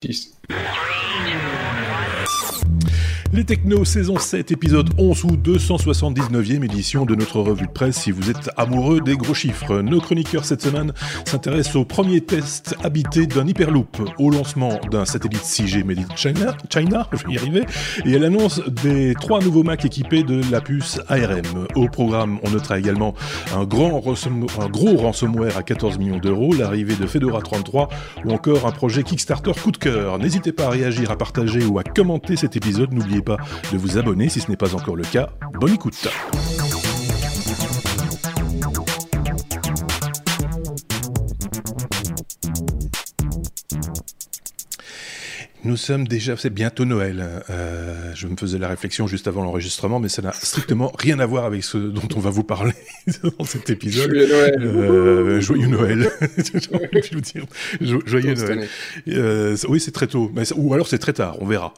Peace. Les Technos, saison 7, épisode 11 ou 279e édition de notre revue de presse si vous êtes amoureux des gros chiffres. Nos chroniqueurs cette semaine s'intéressent au premier test habité d'un Hyperloop, au lancement d'un satellite 6G Made in China, China, je vais y arriver, et à l'annonce des trois nouveaux Mac équipés de la puce ARM. Au programme, on notera également un, grand un gros ransomware à 14 millions d'euros, l'arrivée de Fedora 33 ou encore un projet Kickstarter coup de cœur. N'hésitez pas à réagir, à partager ou à commenter cet épisode. N'oubliez pas de vous abonner si ce n'est pas encore le cas. Bonne écoute Nous sommes déjà, c'est bientôt Noël. Euh, je me faisais la réflexion juste avant l'enregistrement, mais ça n'a strictement rien à voir avec ce dont on va vous parler dans cet épisode. Joyeux Noël. Euh, joyeux Noël. je vous dire, joyeux Noël. Euh, oui, c'est très tôt, mais, ou alors c'est très tard, on verra.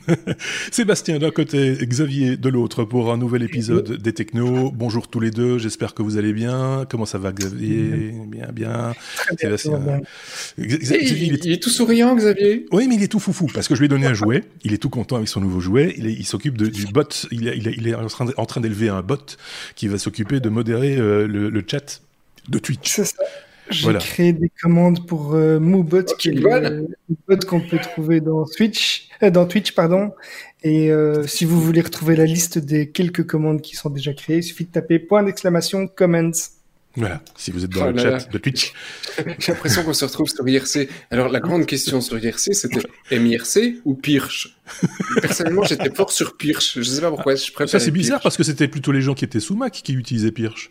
Sébastien d'un côté, Xavier de l'autre pour un nouvel épisode des Technos. Bonjour tous les deux, j'espère que vous allez bien. Comment ça va Xavier? Bien, bien. Sébastien. Xavier, il, est... tout souriant, Xavier. Oui, mais il est tout foufou parce que je lui ai donné un jouet. Il est tout content avec son nouveau jouet. Il, s'occupe du bot. Il, il, est en train d'élever un bot qui va s'occuper de modérer euh, le, chat de Twitch. C'est ça. J'ai créé des commandes pour euh, Moobot, qui est le, bot qu'on peut trouver dans Twitch, euh, dans Twitch, pardon. Et si vous voulez retrouver la liste des quelques commandes qui sont déjà créées, il suffit de taper point d'exclamation comments voilà, si vous êtes dans oh le chat de Twitch. J'ai l'impression qu'on se retrouve sur IRC. Alors, la grande question sur IRC, c'était MIRC ou Pirch? Personnellement, j'étais fort sur Pirch. Je sais pas pourquoi. Je ça, c'est bizarre parce que c'était plutôt les gens qui étaient sous Mac qui utilisaient Pirch.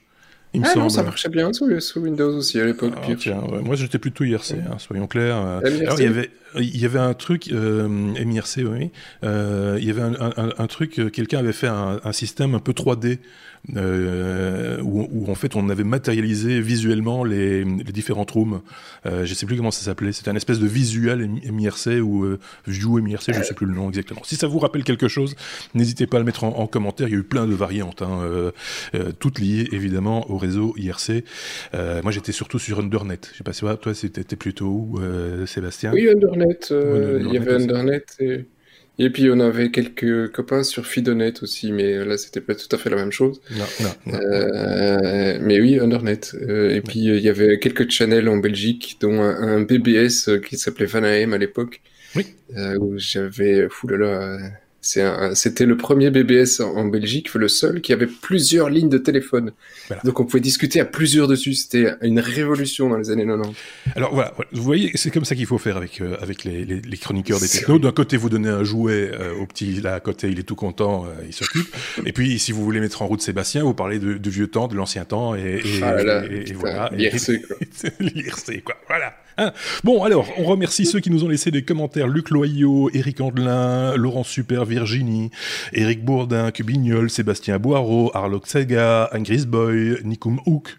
Il me ah non, ça marchait bien sous, Windows aussi à l'époque. Ah, moi, j'étais plutôt IRC, hein, soyons clairs. Alors, il y avait, il y avait un truc, euh, MIRC, oui. Euh, il y avait un, un, un truc, euh, quelqu'un avait fait un, un, système un peu 3D euh, où, où, en fait on avait matérialisé visuellement les, les différentes rooms. Euh, je sais plus comment ça s'appelait. C'était un espèce de visuel MIRC ou euh, View MIRC, je sais plus le nom exactement. Si ça vous rappelle quelque chose, n'hésitez pas à le mettre en, en, commentaire. Il y a eu plein de variantes, hein, euh, euh toutes liées évidemment au réseau IRC. Euh, moi j'étais surtout sur Undernet. Je sais pas si toi c'était plutôt où, Sébastien? Oui, Undernet. il y avait Undernet et et puis on avait quelques copains sur Fidonet aussi, mais là c'était pas tout à fait la même chose. Non, non, euh, mais oui, Undernet. Euh, et puis il y avait quelques channels en Belgique, dont un, BBS euh, qui s'appelait Vanahem à l'époque. Oui. Euh, où j'avais, fou là là, c'était le premier BBS en Belgique, le seul qui avait plusieurs lignes de téléphone. Donc on pouvait discuter à plusieurs dessus. C'était une révolution dans les années 90. Alors voilà, vous voyez, c'est comme ça qu'il faut faire avec euh, avec les, les, les, chroniqueurs des technos. D'un côté, vous donnez un jouet euh, au petit là à côté, il est tout content, euh, il s'occupe. et puis si vous voulez mettre en route Sébastien, vous parlez de, vieux temps, de l'ancien temps, et, et, ah voilà. L'IRC quoi. L'IRC quoi. Voilà. Hein bon, alors, on remercie ceux qui nous ont laissé des commentaires. Luc Loyau, Eric Andelin, Laurent Super, Virginie, Eric Bourdin, Cubignol, Sébastien Boireau, Arlok Sega, Angris Boy, Nikum Hook,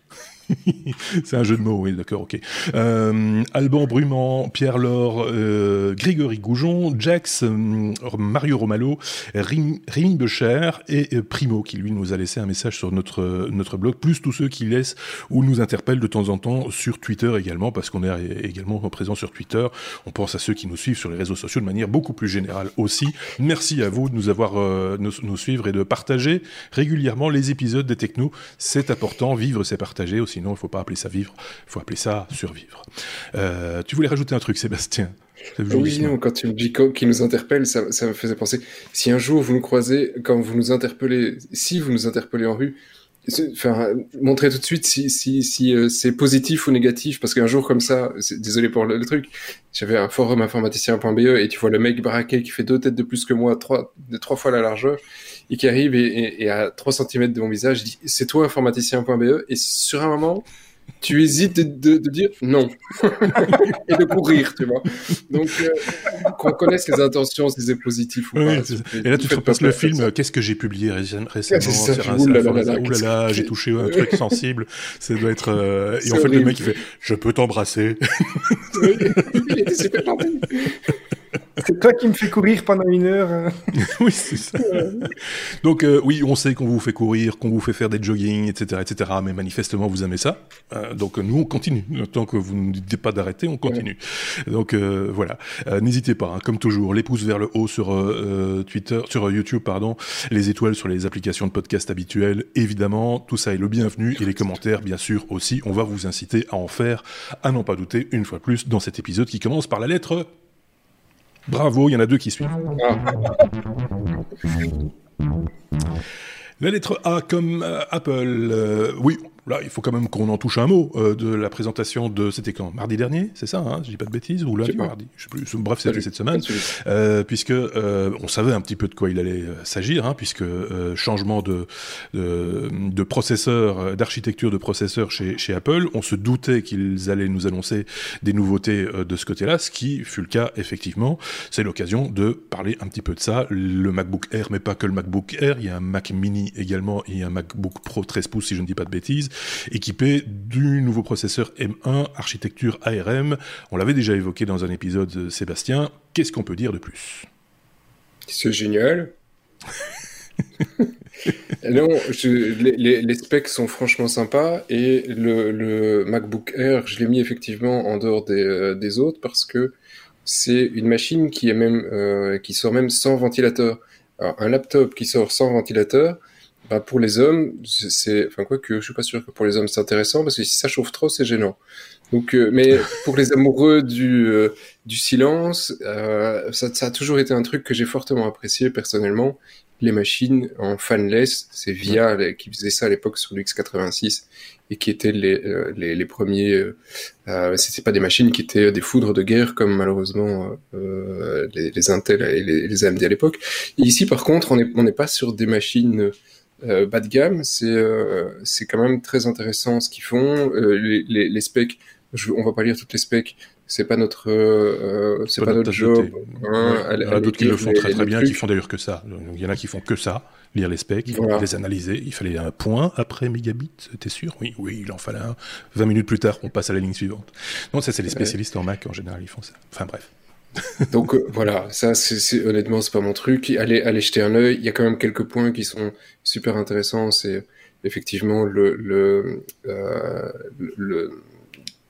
c'est un jeu de mots, oui, d'accord, ok. Euh, Alban Brumant, Pierre Laure, euh, Grégory Goujon, Jax, euh, Mario Romalo, Rémi Becher et Primo, qui lui nous a laissé un message sur notre, notre blog, plus tous ceux qui laissent ou nous interpellent de temps en temps sur Twitter également, parce qu'on est également présent sur Twitter. On pense à ceux qui nous suivent sur les réseaux sociaux de manière beaucoup plus générale aussi. Merci à vous de nous avoir, nous, nous suivre et de partager régulièrement les épisodes des Technos. C'est important, vivre c'est partager aussi sinon il ne faut pas appeler ça vivre, il faut appeler ça survivre. Euh, tu voulais rajouter un truc, Sébastien oui, non, quand tu me dis qui nous interpelle, ça, ça, me faisait penser. Si un jour vous nous croisez, quand vous nous interpellez, si vous nous interpellez en rue, enfin, montrez tout de suite si, si, si euh, c'est positif ou négatif, parce qu'un jour comme ça, désolé pour le, truc, j'avais un forum informaticien.be et tu vois le mec braqué qui fait deux têtes de plus que moi, trois, de trois fois la largeur, et qui arrive et, et, à 3 cm de mon visage, dit c'est toi informaticien.be et sur un moment tu hésites de, de, dire non et de courir, tu vois. Donc, euh, qu'on connaisse les intentions, si c'est positif ou pas. Et là, tu te repasses le film. Qu'est-ce que j'ai publié récemment Oulala, j'ai touché un truc sensible. Ça doit être. Euh, et en fait, le mec, il fait Je peux t'embrasser. il était super gentil. C'est toi qui me fais courir pendant une heure. Hein. oui, c'est ça. Donc euh, oui, on sait qu'on vous fait courir, qu'on vous fait faire des jogging, etc., etc. Mais manifestement, vous aimez ça. Euh, donc nous, on continue. Tant que vous ne dites pas d'arrêter, on continue. Donc euh, voilà. N'hésitez pas, hein, comme toujours, les pouces vers le haut sur Twitter, sur YouTube, pardon, les étoiles sur les applications de podcast habituelles, évidemment. Tout ça est le bienvenu et les commentaires, bien sûr aussi. On va vous inciter à en faire, à n'en pas douter, une fois plus, dans cet épisode qui commence par la lettre Bravo, il y en a deux qui suivent. La lettre A comme euh, Apple. Euh, oui, Là, il faut quand même qu'on en touche un mot euh, de la présentation de. C'était quand? Mardi dernier, c'est ça hein Je dis pas de bêtises ou lundi, mardi Je sais plus. Bref, c'était cette semaine, euh, puisque euh, on savait un petit peu de quoi il allait euh, s'agir, hein, puisque euh, changement de de, de processeur, d'architecture de processeur chez, chez Apple. On se doutait qu'ils allaient nous annoncer des nouveautés de ce côté-là, ce qui fut le cas effectivement. C'est l'occasion de parler un petit peu de ça. Le MacBook Air, mais pas que le MacBook Air. Il y a un Mac Mini également et un MacBook Pro 13 pouces, si je ne dis pas de bêtises équipé du nouveau processeur M1 architecture ARM. On l'avait déjà évoqué dans un épisode, euh, Sébastien. Qu'est-ce qu'on peut dire de plus? C'est génial. non, les, specs sont franchement sympas et le, MacBook Air, je l'ai mis effectivement en dehors des, euh, autres parce que c'est une machine qui est même euh, qui sort même sans ventilateur. un laptop qui sort sans ventilateur, bah pour les hommes, c'est, enfin quoi que je suis pas sûr que pour les hommes c'est intéressant parce que si ça chauffe trop, c'est gênant. Donc, euh, mais pour les amoureux du euh, du silence, euh, ça, ça, a toujours été un truc que j'ai fortement apprécié personnellement. Les machines en fanless, c'est Via qui faisait ça à l'époque sur l'X86 et qui étaient les les, les, premiers. C'était pas des machines qui étaient des foudres de guerre comme malheureusement les, les, Intel et les, les AMD à l'époque. Ici, par contre, on n'est on n'est pas sur des machines euh, bas de gamme, c'est euh, c'est quand même très intéressant ce qu'ils font. Euh, les, les, les, specs, je, on va pas lire toutes les specs, c'est pas notre c'est pas, notre job. Hein, il y en a d'autres qui le font très très bien, qui font d'ailleurs que ça. il y en a qui font que ça, lire les specs, les analyser. Il fallait un point après mégabit, t'es sûr? Oui, oui, il en fallait un. 20 minutes plus tard, on passe à la ligne suivante. Non, ça c'est les spécialistes en Mac en général, ils font ça. Enfin bref. Donc euh, voilà, ça c'est honnêtement c'est pas mon truc. Allez, allez jeter un œil. Il y a quand même quelques points qui sont super intéressants. C'est effectivement le, le, euh, le,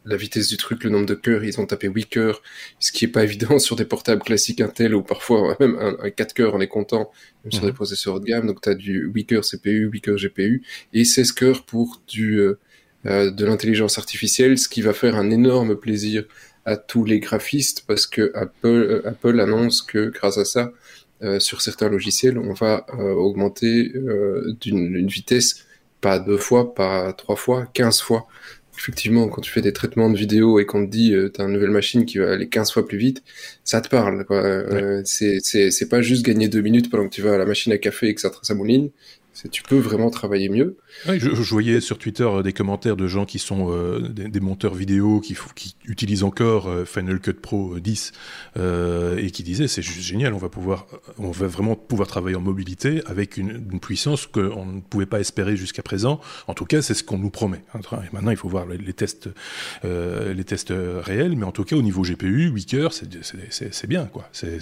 la vitesse du truc, le nombre de cœurs. Ils ont tapé 8 cœurs, ce qui est pas évident sur des portables classiques Intel ou parfois même un, 4 cœurs on est content, même sur des mhm. processeurs haut de gamme. Donc tu as du 8 cœurs CPU, 8 cœurs GPU et 16 cœurs pour du euh, euh, de l'intelligence artificielle, ce qui va faire un énorme plaisir à tous les graphistes parce que Apple, euh, Apple annonce que grâce à ça, euh, sur certains logiciels, on va euh, augmenter d'une vitesse pas deux fois, pas trois fois, quinze fois. Effectivement, quand tu fais des traitements de vidéo et qu'on te dit tu as une nouvelle machine qui va aller 15 fois plus vite, ça te parle. Quoi. c'est pas juste gagner deux minutes pendant que tu vas à la machine à café et que ça, ça mouline tu peux vraiment travailler mieux. je, je, voyais sur Twitter euh, des commentaires de gens qui sont euh, des, monteurs vidéo qui, qui utilisent encore euh, Final Cut Pro 10 et qui disaient c'est juste génial, on va pouvoir, on va vraiment pouvoir travailler en mobilité avec une, puissance qu'on ne pouvait pas espérer jusqu'à présent. En tout cas, c'est ce qu'on nous promet. maintenant, il faut voir les, tests, les tests réels, mais en tout cas au niveau GPU, 8 heures, c'est bien quoi. C'est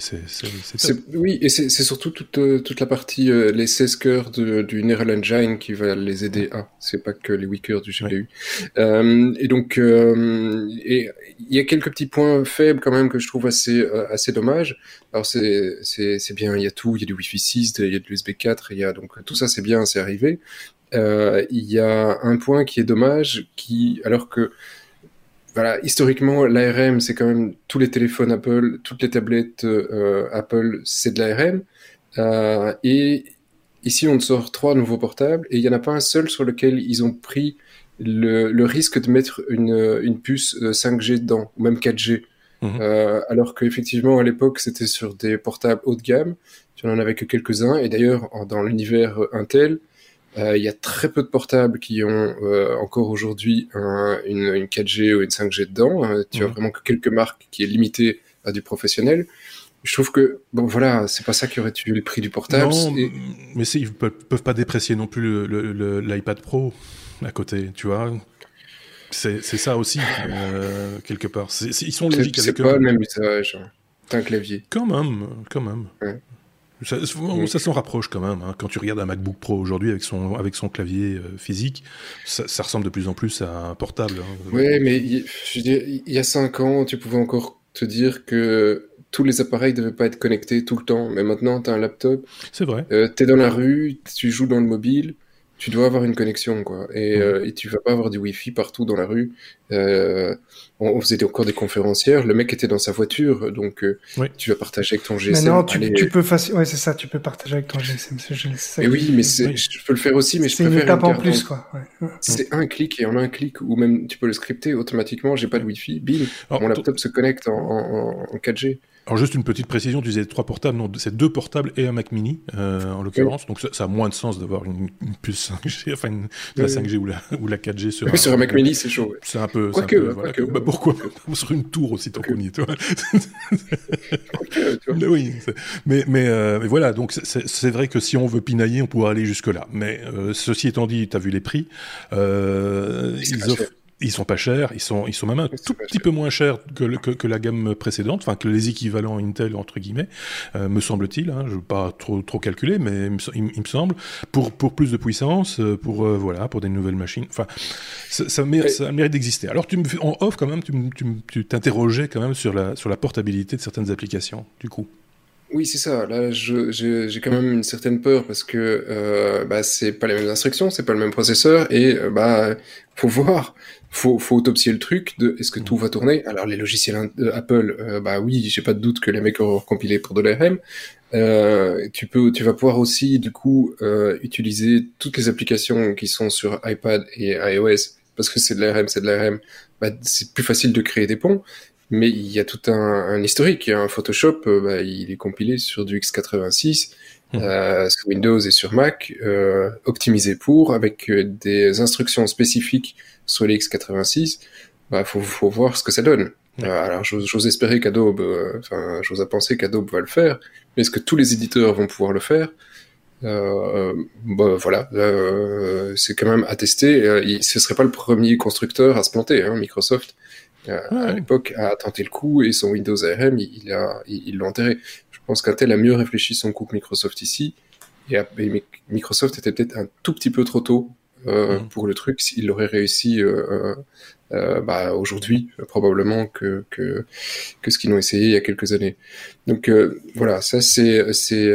oui, et c'est surtout toute, toute la partie les 16 cœurs de du Neural Engine qui va les aider à. C'est pas que les weakers du GPU. Euh, et donc, euh, il y a quelques petits points faibles quand même que je trouve assez euh, assez dommage. Alors c'est c'est c'est bien, il y a tout, il y a du Wi-Fi 6, il y a de l'USB 4, il y a donc tout ça c'est bien, c'est arrivé. Euh, il y a un point qui est dommage, qui alors que voilà, historiquement, l'ARM, c'est quand même tous les téléphones Apple, toutes les tablettes euh, Apple, c'est de l'ARM. Euh, et Ici, on sort trois nouveaux portables et il n'y en a pas un seul sur lequel ils ont pris le, risque de mettre une, une, puce 5G euh, dedans, ou même 4G. Mhm. Euh, alors qu'effectivement, à l'époque, c'était sur des portables haut de gamme. Tu n'en avais que quelques-uns. Et d'ailleurs, dans l'univers Intel, euh, il y a très peu de portables qui ont encore aujourd'hui une, une, 4G ou une 5G dedans. tu as mhm. vraiment que quelques marques qui est limitées à du professionnel je trouve que bon voilà, c'est pas ça qui aurait tué le prix du portable. Non, mais ils peuvent, peuvent pas déprécier non plus l'iPad Pro à côté, tu vois. C'est ça aussi, euh, quelque part. ils sont logiques avec C'est pas le même usage. un clavier. Quand même, quand même. Ça, ça s'en rapproche quand même. Hein. Quand tu regardes un MacBook Pro aujourd'hui avec son, avec son clavier euh, physique, ça, ça, ressemble de plus en plus à un portable. Hein. Oui, mais je il y a 5 ans, tu pouvais encore te dire que tous les appareils ne devaient pas être connectés tout le temps. Mais maintenant, tu as un laptop. C'est vrai. Euh, tu es dans la rue, tu joues dans le mobile tu dois avoir une connexion, quoi. Et, euh, et, tu vas pas avoir du Wi-Fi partout dans la rue. Euh, on, faisait encore des conférencières. Le mec était dans sa voiture, donc euh, tu vas partager avec ton GSM. non, tu, tu peux facile... ouais, c'est ça, tu peux partager avec ton GSM. Et oui, mais je peux le faire aussi, mais je préfère une étape en plus, quoi. C'est un clic et en un clic, ou même tu peux le scripter automatiquement. J'ai pas de Wi-Fi, bim, mon laptop se connecte en, en, en 4G. Alors juste une petite précision, tu disais trois portables, non, c'est deux portables et un Mac Mini euh, en l'occurrence, donc ça, ça, a moins de sens d'avoir une, une, puce 5G, enfin une, la 5G ou la, ou la 4G sur, un, sur un Mac Mini, c'est chaud. C'est un peu. Quoique, que, voilà, bah, pourquoi sur une tour aussi tant qu'on y est, toi. mais oui, mais mais, euh, mais, voilà, donc c'est vrai que si on veut pinailler, on pourra aller jusque là. Mais euh, ceci étant dit, tu as vu les prix, ils offrent ils sont pas chers, ils sont, ils sont même un tout petit peu moins chers que, que, que, la gamme précédente, enfin que les équivalents Intel entre guillemets, euh, me semble-t-il. Hein, je ne veux pas trop trop calculer, mais il, me semble pour pour plus de puissance, euh, pour euh, voilà, pour des nouvelles machines. Enfin, ça, ça, mérite, ça mérite d'exister. Alors tu me en off quand même, tu t'interrogeais quand même sur la sur la portabilité de certaines applications. Du coup. Oui, c'est ça. Là, j'ai quand même une certaine peur parce que euh, bah, c'est pas les mêmes instructions, c'est pas le même processeur et euh, bah faut voir faut, faut autopsier le truc de est-ce que tout va tourner? Alors les logiciels euh, Apple, euh, bah oui, j'ai pas de doute que les mecs auront compilé pour de l'ARM. Euh, tu peux, tu vas pouvoir aussi du coup euh, utiliser toutes les applications qui sont sur iPad et iOS parce que c'est de l'ARM, c'est de l'ARM. Bah, c'est plus facile de créer des ponts. Mais il y a tout un, un historique. Un Photoshop, euh, bah, il est compilé sur du x86. Euh, sur Windows et sur Mac, euh, optimisé pour, avec des instructions spécifiques sur les x86, bah, faut, faut voir ce que ça donne. Euh, alors, j'ose espérer qu'Adobe, euh, enfin, j'ose penser qu'Adobe va le faire, mais est-ce que tous les éditeurs vont pouvoir le faire? Euh, bah, voilà, euh, c'est quand même à tester. Euh, ce serait pas le premier constructeur à se planter. Hein, Microsoft, euh, à l'époque, a tenté le coup et son Windows ARM, il l'a il, l'a enterré. Je pense qu'Intel a mieux réfléchi son coup que Microsoft ici. Et, et Microsoft était peut-être un tout petit peu trop tôt euh, mm. pour le truc, s'il aurait réussi euh, euh, bah, aujourd'hui, probablement que, que, que ce qu'ils ont essayé il y a quelques années. Donc voilà, ça c'est c'est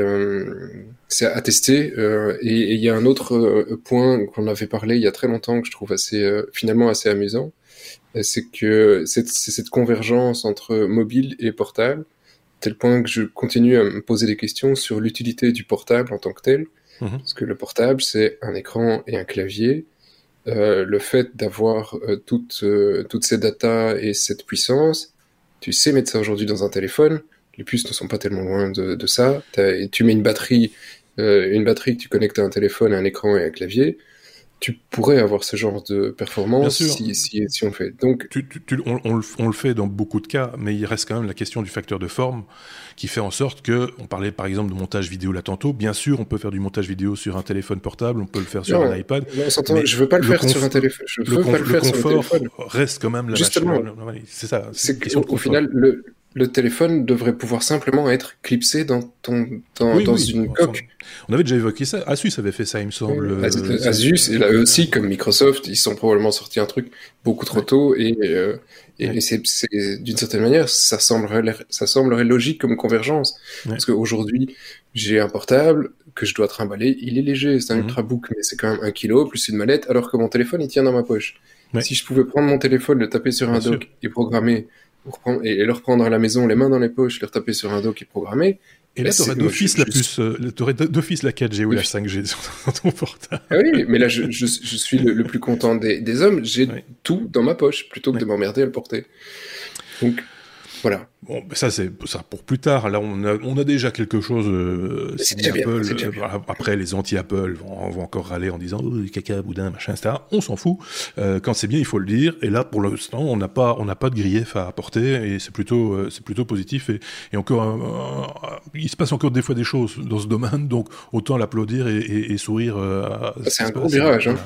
c'est à tester. et il y a un autre point qu'on avait parlé il y a très longtemps que je trouve assez finalement assez amusant, c'est que c'est cette convergence entre mobile et portable tel point que je continue à me poser des questions sur l'utilité du portable en tant que tel. Mhm. Parce que le portable, c'est un écran et un clavier. Euh, le fait d'avoir euh, toutes, euh, toutes ces datas et cette puissance, tu sais mettre ça aujourd'hui dans un téléphone. Les puces ne sont pas tellement loin de, de ça. tu mets une batterie, euh, une batterie que tu connectes à un téléphone, à un écran et à un clavier tu pourrais avoir ce genre de performance si, si, si, on le fait. Donc, tu, tu, on, on, le, on, le, fait dans beaucoup de cas, mais il reste quand même la question du facteur de forme qui fait en sorte que, on parlait par exemple de montage vidéo là tantôt, bien sûr, on peut faire du montage vidéo sur un téléphone portable, on peut le faire sur un iPad. Non, mais je veux pas le, faire sur un téléphone. Je veux pas le, faire sur un téléphone. reste quand même la Justement, c'est ça. C'est qu'au final, le, le téléphone devrait pouvoir simplement être clipsé dans, ton, dans, dans une coque. On avait déjà évoqué ça. Asus avait fait ça, il me semble. Asus, et là aussi, comme Microsoft, ils sont probablement sortis un truc beaucoup trop tôt et, euh, et, c'est, d'une certaine manière, ça semblerait, ça semblerait logique comme convergence. Parce qu'aujourd'hui, j'ai un portable que je dois trimballer, il est léger, c'est un mhm. ultrabook, mais c'est quand même un kilo plus une mallette, alors que mon téléphone, il tient dans ma poche. Si je pouvais prendre mon téléphone, le taper sur un dock et programmer et, le reprendre à la maison, les mains dans les poches, les retaper sur un dock et programmer. Et là, t'aurais d'office la puce, euh, t'aurais d'office la 4G ou la 5G sur ton portable. Ah oui, mais là, je, je, je suis le, plus content des, des hommes. J'ai tout dans ma poche plutôt que de m'emmerder à le porter. Donc, voilà. Bon, ça c'est ça pour plus tard. Là, on a, on a déjà quelque chose. Euh, Apple, euh, après, les anti-Apple vont, vont, encore râler en disant oh, caca, boudin, machin, etc. On s'en fout. Euh, quand c'est bien, il faut le dire. Et là, pour l'instant, on n'a pas, on n'a pas de grief à apporter, et c'est plutôt, euh, c'est plutôt positif. Et, et encore, il se passe encore des fois des choses dans ce domaine, donc autant l'applaudir et, et, et, sourire. c'est un gros virage. Hein.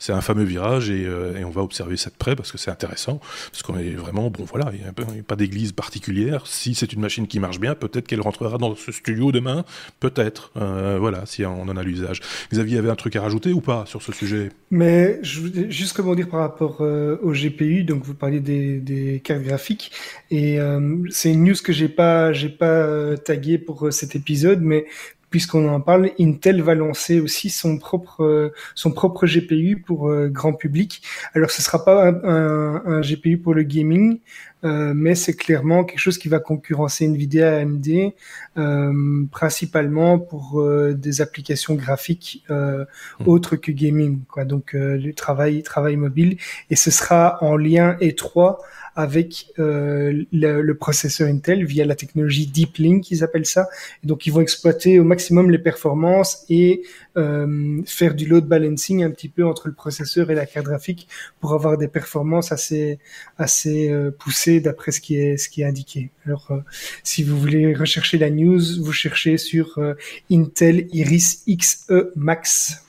C'est un fameux virage, et, et, on va observer ça de près parce que c'est intéressant, parce qu'on est vraiment bon. Voilà, il n'y a, pas d'église particulière Si c'est une machine qui marche bien, peut-être qu'elle rentrera dans ce studio demain. Peut-être. Euh, voilà, si on en a l'usage. Xavier avait un truc à rajouter ou pas sur ce sujet? Mais je voulais juste rebondir par rapport euh, au GPU. Donc vous parliez des, cartes graphiques et euh, c'est une news que j'ai pas j'ai pas tagué pour cet épisode, mais puisqu'on en parle, Intel va lancer aussi son propre euh, son propre GPU pour euh, grand public. Alors ce sera pas un, un, GPU pour le gaming, euh, mais c'est clairement quelque chose qui va concurrencer Nvidia AMD, euh, principalement pour des applications graphiques hmm. autres que gaming, quoi. Donc le travail travail mobile, et ce sera en lien étroit avec euh, le, le, processeur Intel via la technologie Deep Link, ils appellent ça. Donc, ils vont exploiter au maximum les performances et euh, faire du load balancing un petit peu entre le processeur et la carte graphique pour avoir des performances assez assez euh, poussées d'après ce qui est ce qui est indiqué. Alors, euh, si vous voulez rechercher la news, vous cherchez sur euh, Intel Iris Xe Max.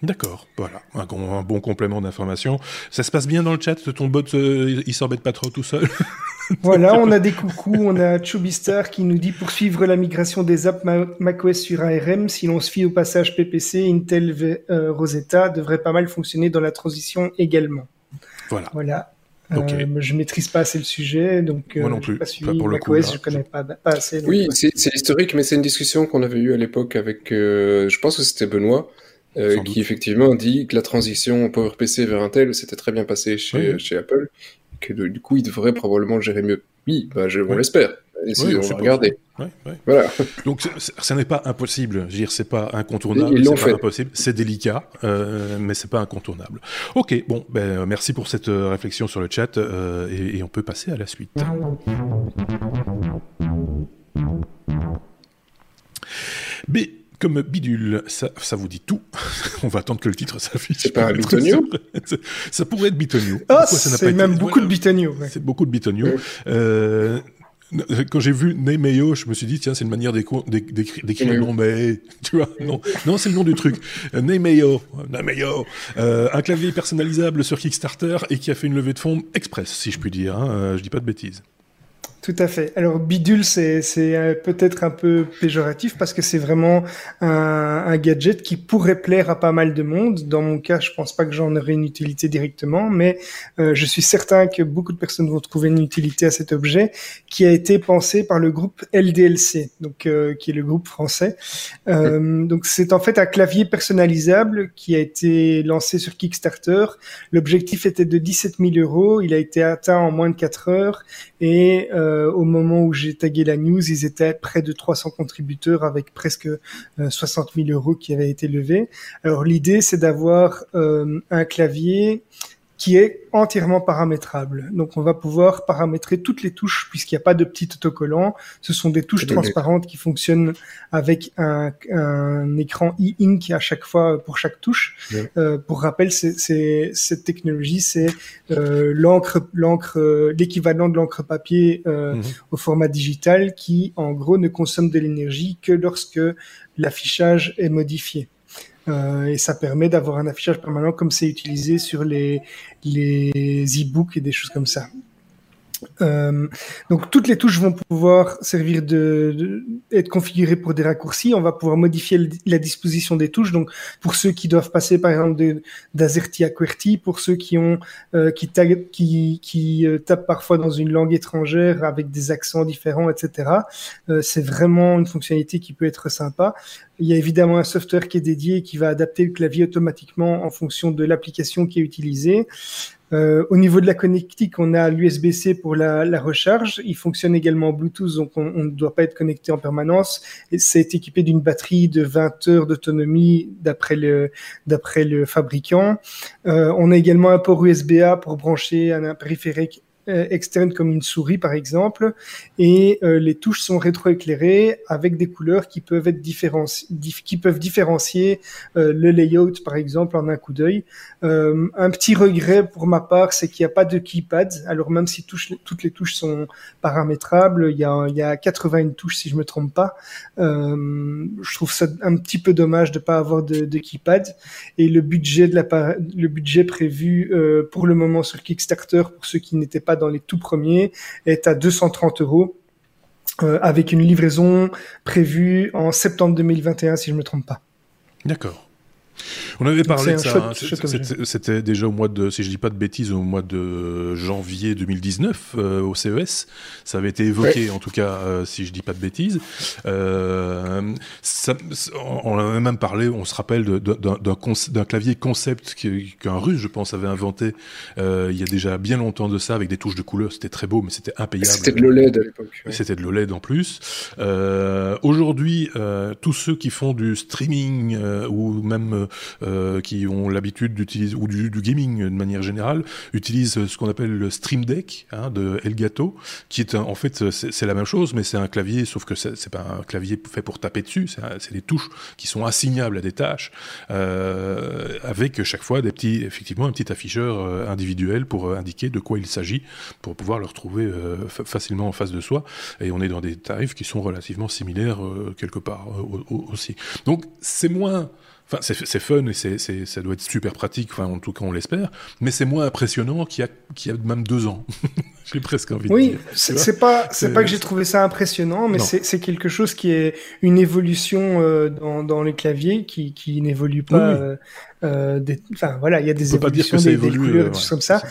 D'accord, voilà, un, bon complément d'information. Ça se passe bien dans le chat, ton bot, euh, il s'embête pas trop tout seul Voilà, on a des coucous, on a Chubistar qui nous dit poursuivre la migration des apps macOS sur ARM, si l'on se fie au passage PPC, Intel euh, Rosetta devrait pas mal fonctionner dans la transition également. Voilà. Voilà. Euh, je maîtrise pas assez le sujet, donc Moi non plus. Pas pour macOS, je connais pas, pas assez. Oui, c'est historique, mais c'est une discussion qu'on avait eue à l'époque avec, je pense que c'était Benoît, euh, qui effectivement dit que la transition PowerPC vers Intel s'était très bien passée chez, chez Apple, que du coup il devrait probablement gérer mieux. Oui, bah, je, on l'espère. Et si on va regarder. Voilà. Donc ça n'est pas impossible. Je veux dire, c'est pas incontournable. C'est pas impossible. C'est délicat, euh, mais c'est pas incontournable. Ok, bon, ben euh, merci pour cette euh, réflexion sur le chat euh, et, et on peut passer à la suite. B comme bidule, ça, ça vous dit tout. On va attendre que le titre s'affiche. C'est pas Bitonio Ça pourrait être Bitonio. Ah, c'est même beaucoup de Bitonio. C'est beaucoup de Bitonio. Euh, quand j'ai vu Neymeo, je me suis dit tiens c'est une manière d'écrire le nom mais tu vois non non c'est le nom du truc euh, Neymeo Neymeo euh, un clavier personnalisable sur Kickstarter et qui a fait une levée de fonds express si je puis dire hein, je dis pas de bêtises. Tout à fait. Alors bidule, c'est euh, peut-être un peu péjoratif parce que c'est vraiment un, un, gadget qui pourrait plaire à pas mal de monde. Dans mon cas, je pense pas que j'en aurais une utilité directement, mais euh, je suis certain que beaucoup de personnes vont trouver une utilité à cet objet qui a été pensé par le groupe LDLC, donc euh, qui est le groupe français. Euh, donc c'est en fait un clavier personnalisable qui a été lancé sur Kickstarter. L'objectif était de 17 000 euros. Il a été atteint en moins de 4 heures et euh, euh, au moment où j'ai tagué la news, ils étaient près de 300 contributeurs avec presque 60 euh, 000 euros qui avaient été levés. Alors l'idée, c'est d'avoir euh, un clavier qui est entièrement paramétrable. Donc on va pouvoir paramétrer toutes les touches puisqu'il n'y a pas de petit autocollant. Ce sont des touches transparentes qui fonctionnent avec un, un écran e-ink à chaque fois pour chaque touche. Euh, pour rappel, c'est, cette technologie, c'est euh, l'encre, l'encre, euh, l'équivalent de l'encre papier euh, mhm. au format digital qui, en gros, ne consomme de l'énergie que lorsque l'affichage est modifié. Euh, et ça permet d'avoir un affichage permanent comme c'est utilisé sur les, les e-books et des choses comme ça. Euh, donc toutes les touches vont pouvoir servir de, de, être configurées pour des raccourcis. On va pouvoir modifier la disposition des touches. Donc pour ceux qui doivent passer par exemple d'AZERTY à QWERTY, pour ceux qui ont euh, qui, qui, qui euh, tapent parfois dans une langue étrangère avec des accents différents, etc. Euh, c'est vraiment une fonctionnalité qui peut être sympa. Il y a évidemment un software qui est dédié et qui va adapter le clavier automatiquement en fonction de l'application qui est utilisée. Euh, au niveau de la connectique, on a l'USB-C pour la, la, recharge. Il fonctionne également en Bluetooth, donc on, ne doit pas être connecté en permanence. C'est équipé d'une batterie de 20 heures d'autonomie d'après le, d'après le fabricant. Euh, on a également un port USB-A pour brancher un périphérique externe comme une souris par exemple, et euh, les touches sont rétroéclairées avec des couleurs qui peuvent être différenciées, qui peuvent différencier euh, le layout par exemple en un coup d'œil. un petit regret pour ma part, c'est qu'il n'y a pas de keypad. Alors même si toutes les touches sont paramétrables, il y a, il y a 81 touches si je me trompe pas. je trouve ça un petit peu dommage de pas avoir de, de keypad. Et le budget de la, le budget prévu pour le moment sur Kickstarter pour ceux qui n'étaient pas dans les tout premiers est à 230 euros. avec une livraison prévue en septembre 2021, si je me trompe pas. D'accord. On avait parlé de ça. Hein. C'était déjà au mois de, si je dis pas de bêtises, au mois de janvier 2019 euh, au CES. Ça avait été évoqué, en tout cas, euh, si je dis pas de bêtises. Euh, ça, on en avait même parlé. On se rappelle d'un clavier concept qu'un Russe, je pense, avait inventé il y a déjà bien longtemps de ça, avec des touches de couleur. C'était très beau, mais c'était impayable. C'était de l'OLED à l'époque. C'était de l'OLED en plus. Aujourd'hui, tous ceux qui font du streaming ou même euh, qui ont l'habitude d'utiliser, ou du, gaming de manière générale, utilisent ce qu'on appelle le Stream Deck hein, de Elgato, qui est en fait, c'est la même chose, mais c'est un clavier, sauf que c'est pas un clavier fait pour taper dessus, c'est des touches qui sont assignables à des tâches, euh, avec chaque fois des petits, effectivement, un petit afficheur euh, individuel pour indiquer de quoi il s'agit, pour pouvoir le retrouver facilement en face de soi. Et on est dans des tarifs qui sont relativement similaires quelque part aussi. Donc c'est moins Enfin, c'est fun et c'est ça doit être super pratique, enfin, en tout cas, on l'espère, mais c'est moins impressionnant qu'il y, y, a même deux ans. j'ai presque envie de dire. Oui, c'est pas, c'est pas que j'ai trouvé ça impressionnant, mais c'est quelque chose qui est une évolution euh, dans, dans les claviers qui, qui n'évolue pas euh, euh, des, enfin voilà, il y a des évolutions, des, des, couleurs, des choses comme ça.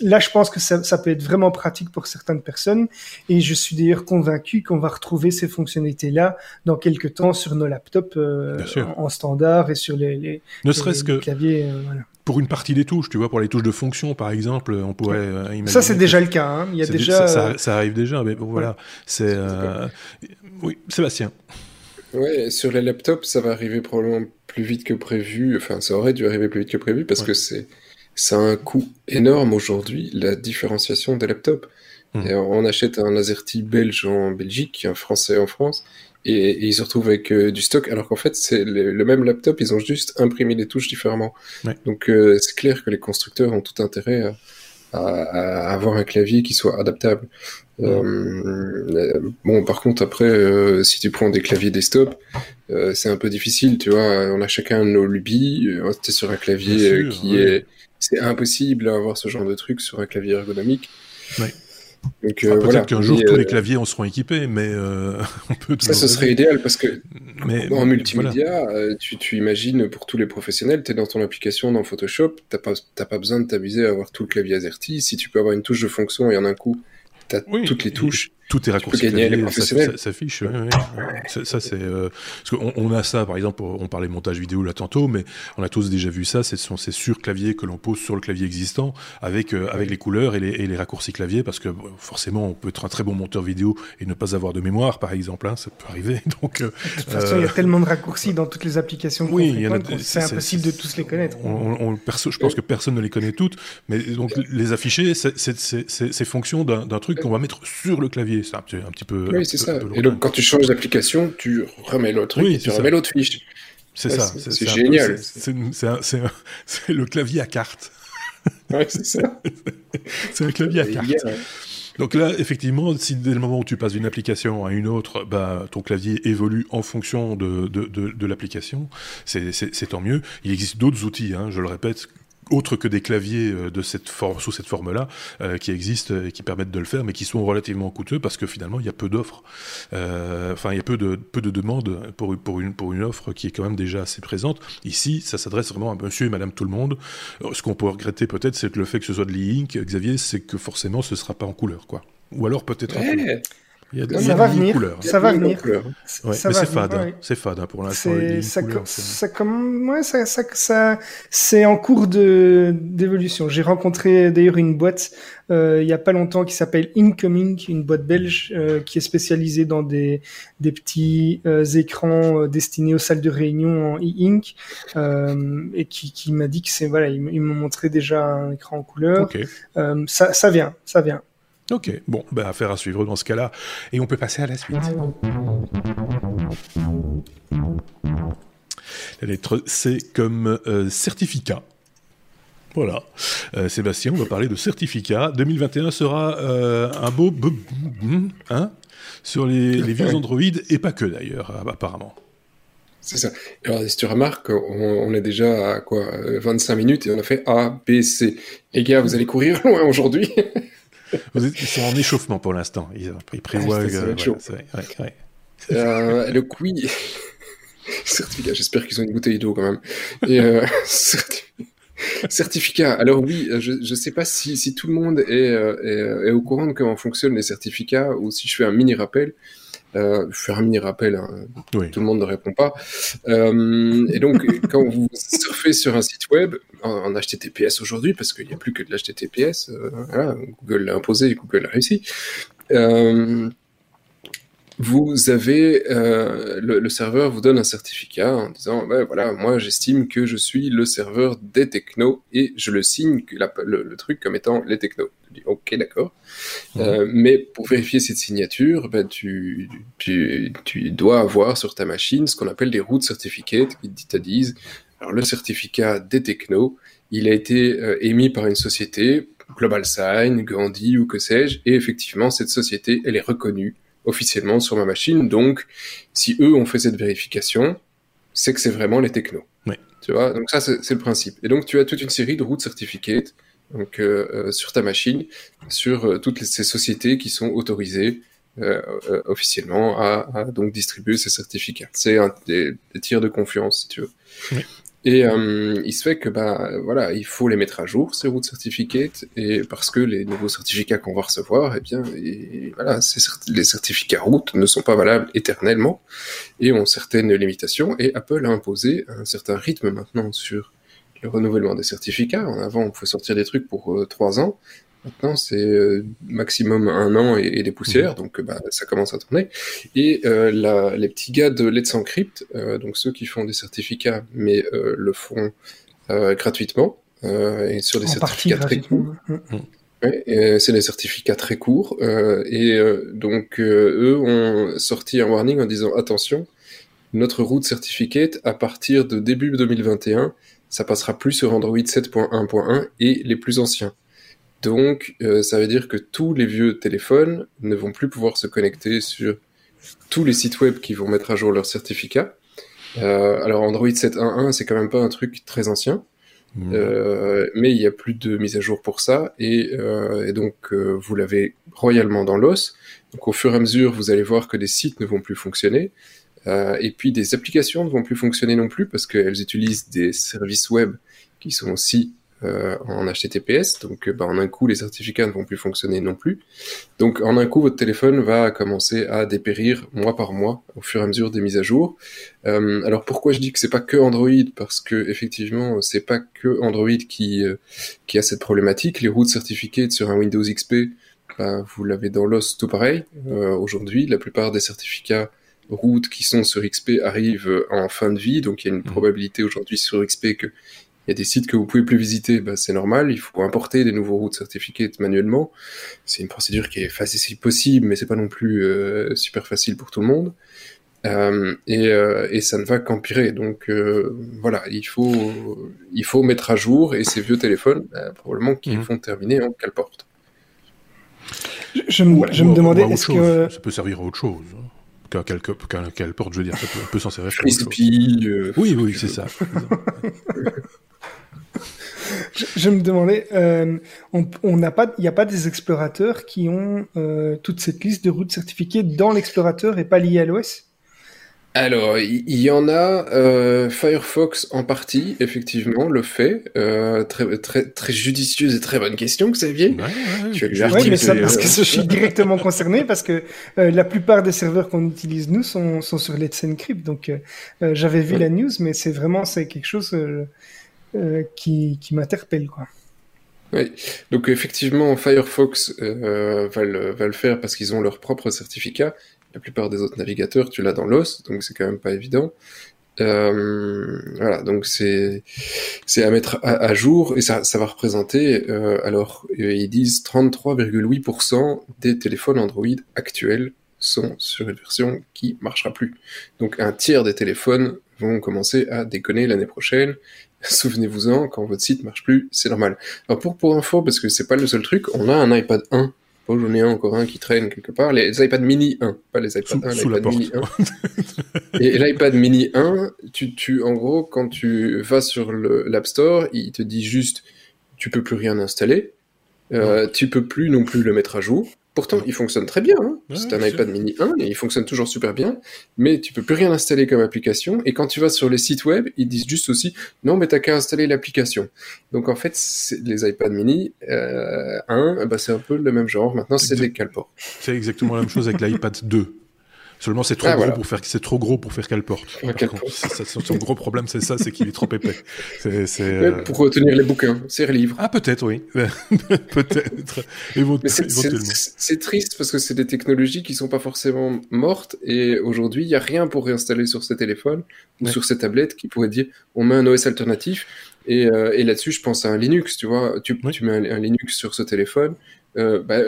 Là, je pense que ça, ça, peut être vraiment pratique pour certaines personnes, et je suis d'ailleurs convaincu qu'on va retrouver ces fonctionnalités-là dans quelques temps sur nos laptops euh, en, standard et sur les, les ne serait-ce que claviers. Euh, voilà pour une partie des touches, tu vois, pour les touches de fonction, par exemple, on pourrait euh, imaginer. Ça, c'est déjà le cas. Hein. Il y a déjà. Ça, ça, arrive déjà, mais bon, voilà. C'est. Euh... Oui, Sébastien. Ouais, sur les laptops, ça va arriver probablement plus vite que prévu. Enfin, ça aurait dû arriver plus vite que prévu parce que c'est ça a un coût énorme aujourd'hui, la différenciation des laptops. Hmm. Et on achète un Azerty belge en Belgique, un français en France, et, ils se retrouvent avec euh, du stock, alors qu'en fait, c'est le, même laptop, ils ont juste imprimé les touches différemment. Donc, euh, c'est clair que les constructeurs ont tout intérêt à, à, avoir un clavier qui soit adaptable. Euh, bon, par contre, après, euh, si tu prends des claviers desktop, euh, c'est un peu difficile, tu vois. On a chacun nos lubies. T'es sur un clavier qui est, c'est impossible d'avoir ce genre de truc sur un clavier ergonomique. Ouais. Donc, ah, peut-être qu'un jour tous les claviers en seront équipés, mais on peut. Ça, ce serait idéal parce que mais, en multimédia, tu, tu, imagines pour tous les professionnels, tu es dans ton application dans Photoshop, t'as pas, pas besoin de t'amuser à avoir tout le clavier AZERTY. Si tu peux avoir une touche de fonction et en un coup T'as toutes les touches. Tout est raccourci. Ça s'affiche. ça, c'est. Euh, parce qu'on on a ça, par exemple, on parlait montage vidéo là tantôt, mais on a tous déjà vu ça. Ce sont ces sur claviers que l'on pose sur le clavier existant avec euh, avec les couleurs et les, et les raccourcis clavier, parce que forcément, on peut être un très bon monteur vidéo et ne pas avoir de mémoire, par exemple. Hein, ça peut arriver. Donc. Euh, de toute façon, il y a tellement de raccourcis dans toutes les applications. Oui, c'est impossible de tous les connaître. On, perso, je pense que personne ne les connaît toutes, mais donc les afficher, c'est fonction d'un truc qu'on va mettre sur le clavier. C'est un, un, petit peu. Oui, c'est ça. Et donc, quand tu changes d'application, tu remets l'autre oui, tu remets l'autre fiche. C'est ça. C'est génial. C'est le clavier à carte. Oui, c'est ça. c'est un clavier à carte. Donc là, effectivement, si dès le moment où tu passes d'une application à une autre, bah, ton clavier évolue en fonction de, de, de, de l'application, c'est tant mieux. Il existe d'autres outils, hein, je le répète, autres que des claviers euh, de cette forme, sous cette forme-là, euh, qui existent et qui permettent de le faire, mais qui sont relativement coûteux parce que finalement il y a peu d'offres. Euh, enfin, il y a peu de peu de demandes pour pour une pour une offre qui est quand même déjà assez présente. Ici, ça s'adresse vraiment à Monsieur et Madame tout le monde. Ce qu'on peut regretter peut-être, c'est que le fait que ce soit de l'e-ink, Xavier, c'est que forcément ce sera pas en couleur, quoi. Ou alors peut-être en couleur ça, va venir, ça va venir. mais c'est fade, hein. c'est fade hein, pour l'instant. Ça, ça, comme, ouais, ça, ça, c'est en cours de d'évolution. J'ai rencontré d'ailleurs une boîte euh, il y a pas longtemps qui s'appelle Incoming, une boîte belge euh, qui est spécialisée dans des des petits euh, écrans destinés aux salles de réunion en e-ink et qui, qui m'a dit que c'est voilà, ils, m'ont montré déjà un écran en couleur. ça, ça vient, ça vient. Ok, bon, ben, affaire à suivre dans ce cas-là. Et on peut passer à la suite. La lettre C comme euh, certificat. Voilà. Euh, Sébastien, on va parler de certificat. 2021 sera euh, un beau... Hein, sur les, vieux Android, et pas que d'ailleurs, apparemment. C'est ça. Alors, si tu remarques, on, est déjà à quoi 25 minutes et on a fait A, B, C. Les gars, vous allez courir loin aujourd'hui Ils sont en échauffement pour l'instant. Ils, ils prévoient. Euh, le certificat. J'espère qu'ils ont une bouteille d'eau quand même. Et euh, certificat. Alors oui, je ne sais pas si, si, tout le monde est, est, est, au courant de comment fonctionnent les certificats ou si je fais un mini rappel. Euh, faire un mini rappel, hein. tout le monde ne répond pas. Euh, et donc, quand vous surfez sur un site web en, HTTPS aujourd'hui, parce qu'il n'y a plus que de l'HTTPS, euh, voilà, Google l'a imposé et Google a réussi. Vous avez euh, le, serveur vous donne un certificat en disant ben voilà moi j'estime que je suis le serveur des technos et je le signe le, truc comme étant les technos. dis ok d'accord, euh, mais pour vérifier cette signature, ben, tu, tu, tu dois avoir sur ta machine ce qu'on appelle des root certificates qui te disent alors le certificat des technos il a été euh, émis par une société Global Sign, Gandhi ou que sais-je et effectivement cette société elle est reconnue officiellement sur ma machine. Donc, si eux ont fait cette vérification, c'est que c'est vraiment les technos. Tu vois, donc ça c'est le principe. Et donc tu as toute une série de routes certificates donc euh, euh, sur ta machine, sur euh, toutes ces sociétés qui sont autorisées officiellement à, donc distribuer ces certificats. C'est un des, des, tiers de confiance si tu veux. Oui. Et euh, il se fait que bah voilà, il faut les mettre à jour ces routes certificates et parce que les nouveaux certificats qu'on va recevoir, eh bien, voilà, les certificats routes ne sont pas valables éternellement et ont certaines limitations. Et Apple a imposé un certain rythme maintenant sur le renouvellement des certificats. En avant, on pouvait sortir des trucs pour euh, trois ans. Maintenant, c'est euh, maximum un an et, des poussières, mmh. donc bah, ça commence à tourner. Et euh, la, les petits gars de Let's Encrypt, euh, donc ceux qui font des certificats, mais euh, le font euh, gratuitement, et sur des certificats très courts. Ouais, c'est des certificats très courts, et donc eux ont sorti un warning en disant attention, notre route certificate à partir de début 2021, ça passera plus sur Android 7.1.1 et les plus anciens. Donc, euh, ça veut dire que tous les vieux téléphones ne vont plus pouvoir se connecter sur tous les sites web qui vont mettre à jour leur certificat. Euh, alors, Android 7.1.1, c'est quand même pas un truc très ancien. Mmh. Euh, mais il y a plus de mise à jour pour ça et, euh, et donc vous l'avez royalement dans l'os. Donc au fur et à mesure, vous allez voir que des sites ne vont plus fonctionner et puis des applications ne vont plus fonctionner non plus parce qu'elles utilisent des services web qui sont aussi euh, en HTTPS, donc euh, bah, en un coup les certificats ne vont plus fonctionner non plus. Donc en un coup votre téléphone va commencer à dépérir mois par mois au fur et à mesure des mises à jour. Euh, alors pourquoi je dis que c'est pas que Android? Parce que effectivement c'est pas que Android qui euh, qui a cette problématique. Les routes certificates sur un Windows XP, bah, vous l'avez dans l'os tout pareil. Aujourd'hui la plupart des certificats routes qui sont sur XP arrivent en fin de vie, donc il y a une mmh. probabilité aujourd'hui sur XP que il y a des sites que vous pouvez plus visiter, bah, c'est normal. Il faut importer des nouveaux routes certifiées manuellement. C'est une procédure qui est facile possible, mais c'est pas non plus euh, super facile pour tout le monde. Euh, et, euh, et, ça ne va qu'empirer. Donc euh, voilà, il faut il faut mettre à jour et ces vieux téléphones, bah, probablement qu'ils mmh. vont terminer en quelle porte. Je, me, je me demandais est-ce que ça peut servir à autre chose. Qu'à quelle, porte, je veux dire, ça peut, on peut s'en servir. oui, oui, c'est ça. je, me demandais, euh, on n'a pas, il n'y a pas des explorateurs qui ont euh, toute cette liste de routes certifiées dans l'explorateur et pas liées à l'OS alors, il y, en a. Euh, Firefox en partie, effectivement, le fait. Euh, très, très, très judicieuse et très bonne question, Xavier. Ouais, ouais, tu ouais, mais ça, parce que je suis directement concerné, parce que euh, la plupart des serveurs qu'on utilise nous sont, sont sur Let's Encrypt. Donc, euh, j'avais vu la news, mais c'est vraiment c'est quelque chose euh, qui, m'interpelle, quoi. Oui, donc effectivement, Firefox euh, va, le, faire parce qu'ils ont leur propre certificat. La plupart des autres navigateurs, tu l'as dans l'os, donc c'est quand même pas évident. Euh, voilà, donc c'est à mettre à, jour et ça, va représenter. Alors ils disent 33,8% des téléphones Android actuels sont sur une version qui marchera plus. Donc un tiers des téléphones vont commencer à déconner l'année prochaine Souvenez-vous-en, quand votre site marche plus, c'est normal. Alors pour, pour info, parce que c'est pas le seul truc, on a un iPad 1. Bon, j'en ai un encore un qui traîne quelque part. Les iPad mini 1, pas les iPad 1, l'iPad mini 1. et l'iPad mini 1, tu, tu, en gros, quand tu vas sur l'App Store, il te dit juste, tu peux plus rien installer. Euh, tu peux plus non plus le mettre à jour. Pourtant, il fonctionne très bien. Hein. c'est un iPad mini 1 et il fonctionne toujours super bien. Mais tu peux plus rien installer comme application. Et quand tu vas sur les sites web, ils disent juste aussi non, mais t'as qu'à installer l'application. Donc en fait, les iPad mini euh, 1, bah, c'est un peu le même genre. Maintenant, c'est des calports. C'est exactement la même chose avec l'iPad 2. Seulement, c'est trop, ah, gros pour faire, c'est trop gros pour faire qu'elle porte. son gros problème, c'est ça, c'est qu'il est trop épais. Euh, Pour retenir les bouquins, c'est livres. Ah, peut-être, oui. peut-être. C'est triste parce que c'est des technologies qui sont pas forcément mortes et aujourd'hui, il n'y a rien pour réinstaller sur ces téléphones ou sur ces tablettes qui pourrait dire on met un OS alternatif. Et, euh, et là-dessus, je pense à un Linux, tu vois. Tu, tu mets un, Linux sur ce téléphone, euh, bah,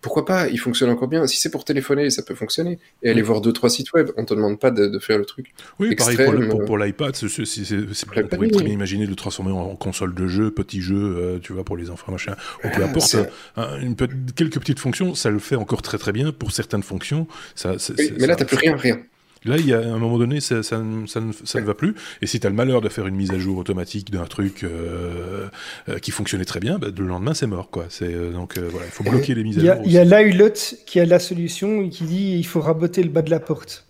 pourquoi pas Il fonctionne encore bien. Si c'est pour téléphoner, ça peut fonctionner. Et aller voir deux trois sites web, on te demande pas de, faire le truc. Oui, pareil pour, l'iPad, on pourrait très bien imaginer de transformer en, console de jeu, petit jeu, euh, tu vois, pour les enfants, machin. Ou peu importe, une, quelques petites fonctions, ça le fait encore très très bien. Pour certaines fonctions, ça. mais là, t'as plus rien, rien. Là, il y a, à un moment donné, ça, ça, ça, ne, va plus. Et si tu as le malheur de faire une mise à jour automatique d'un truc euh, euh, qui fonctionnait très bien, bah, le lendemain, c'est mort. Quoi. C'est, euh, donc voilà, il faut bloquer les mises à jour. Il y a l'AULOT qui a la solution et qui dit il faut raboter le bas de la porte.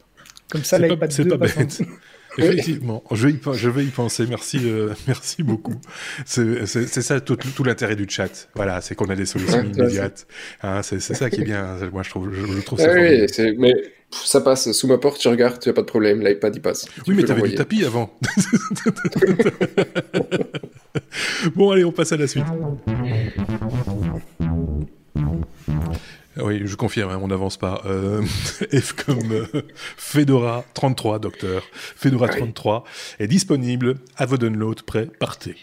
Comme ça, l'iPad 2 C'est pas bête. Effectivement, je vais, y, je vais y penser. Merci, merci beaucoup. C'est ça tout, tout l'intérêt du chat. Voilà, c'est qu'on a des solutions immédiates. Hein, c'est ça qui est bien. Moi, je trouve, je, trouve ça. Oui, mais ça passe sous ma porte, tu regardes, tu n'as pas de problème, l'iPad il passe. Oui, mais tu avais du tapis avant. bon, allez, on passe à la suite. Oui, je confirme, hein, on n'avance pas. Euh, F comme euh, Fedora 33, docteur. Fedora 33 est disponible à vos downloads prêts, partez.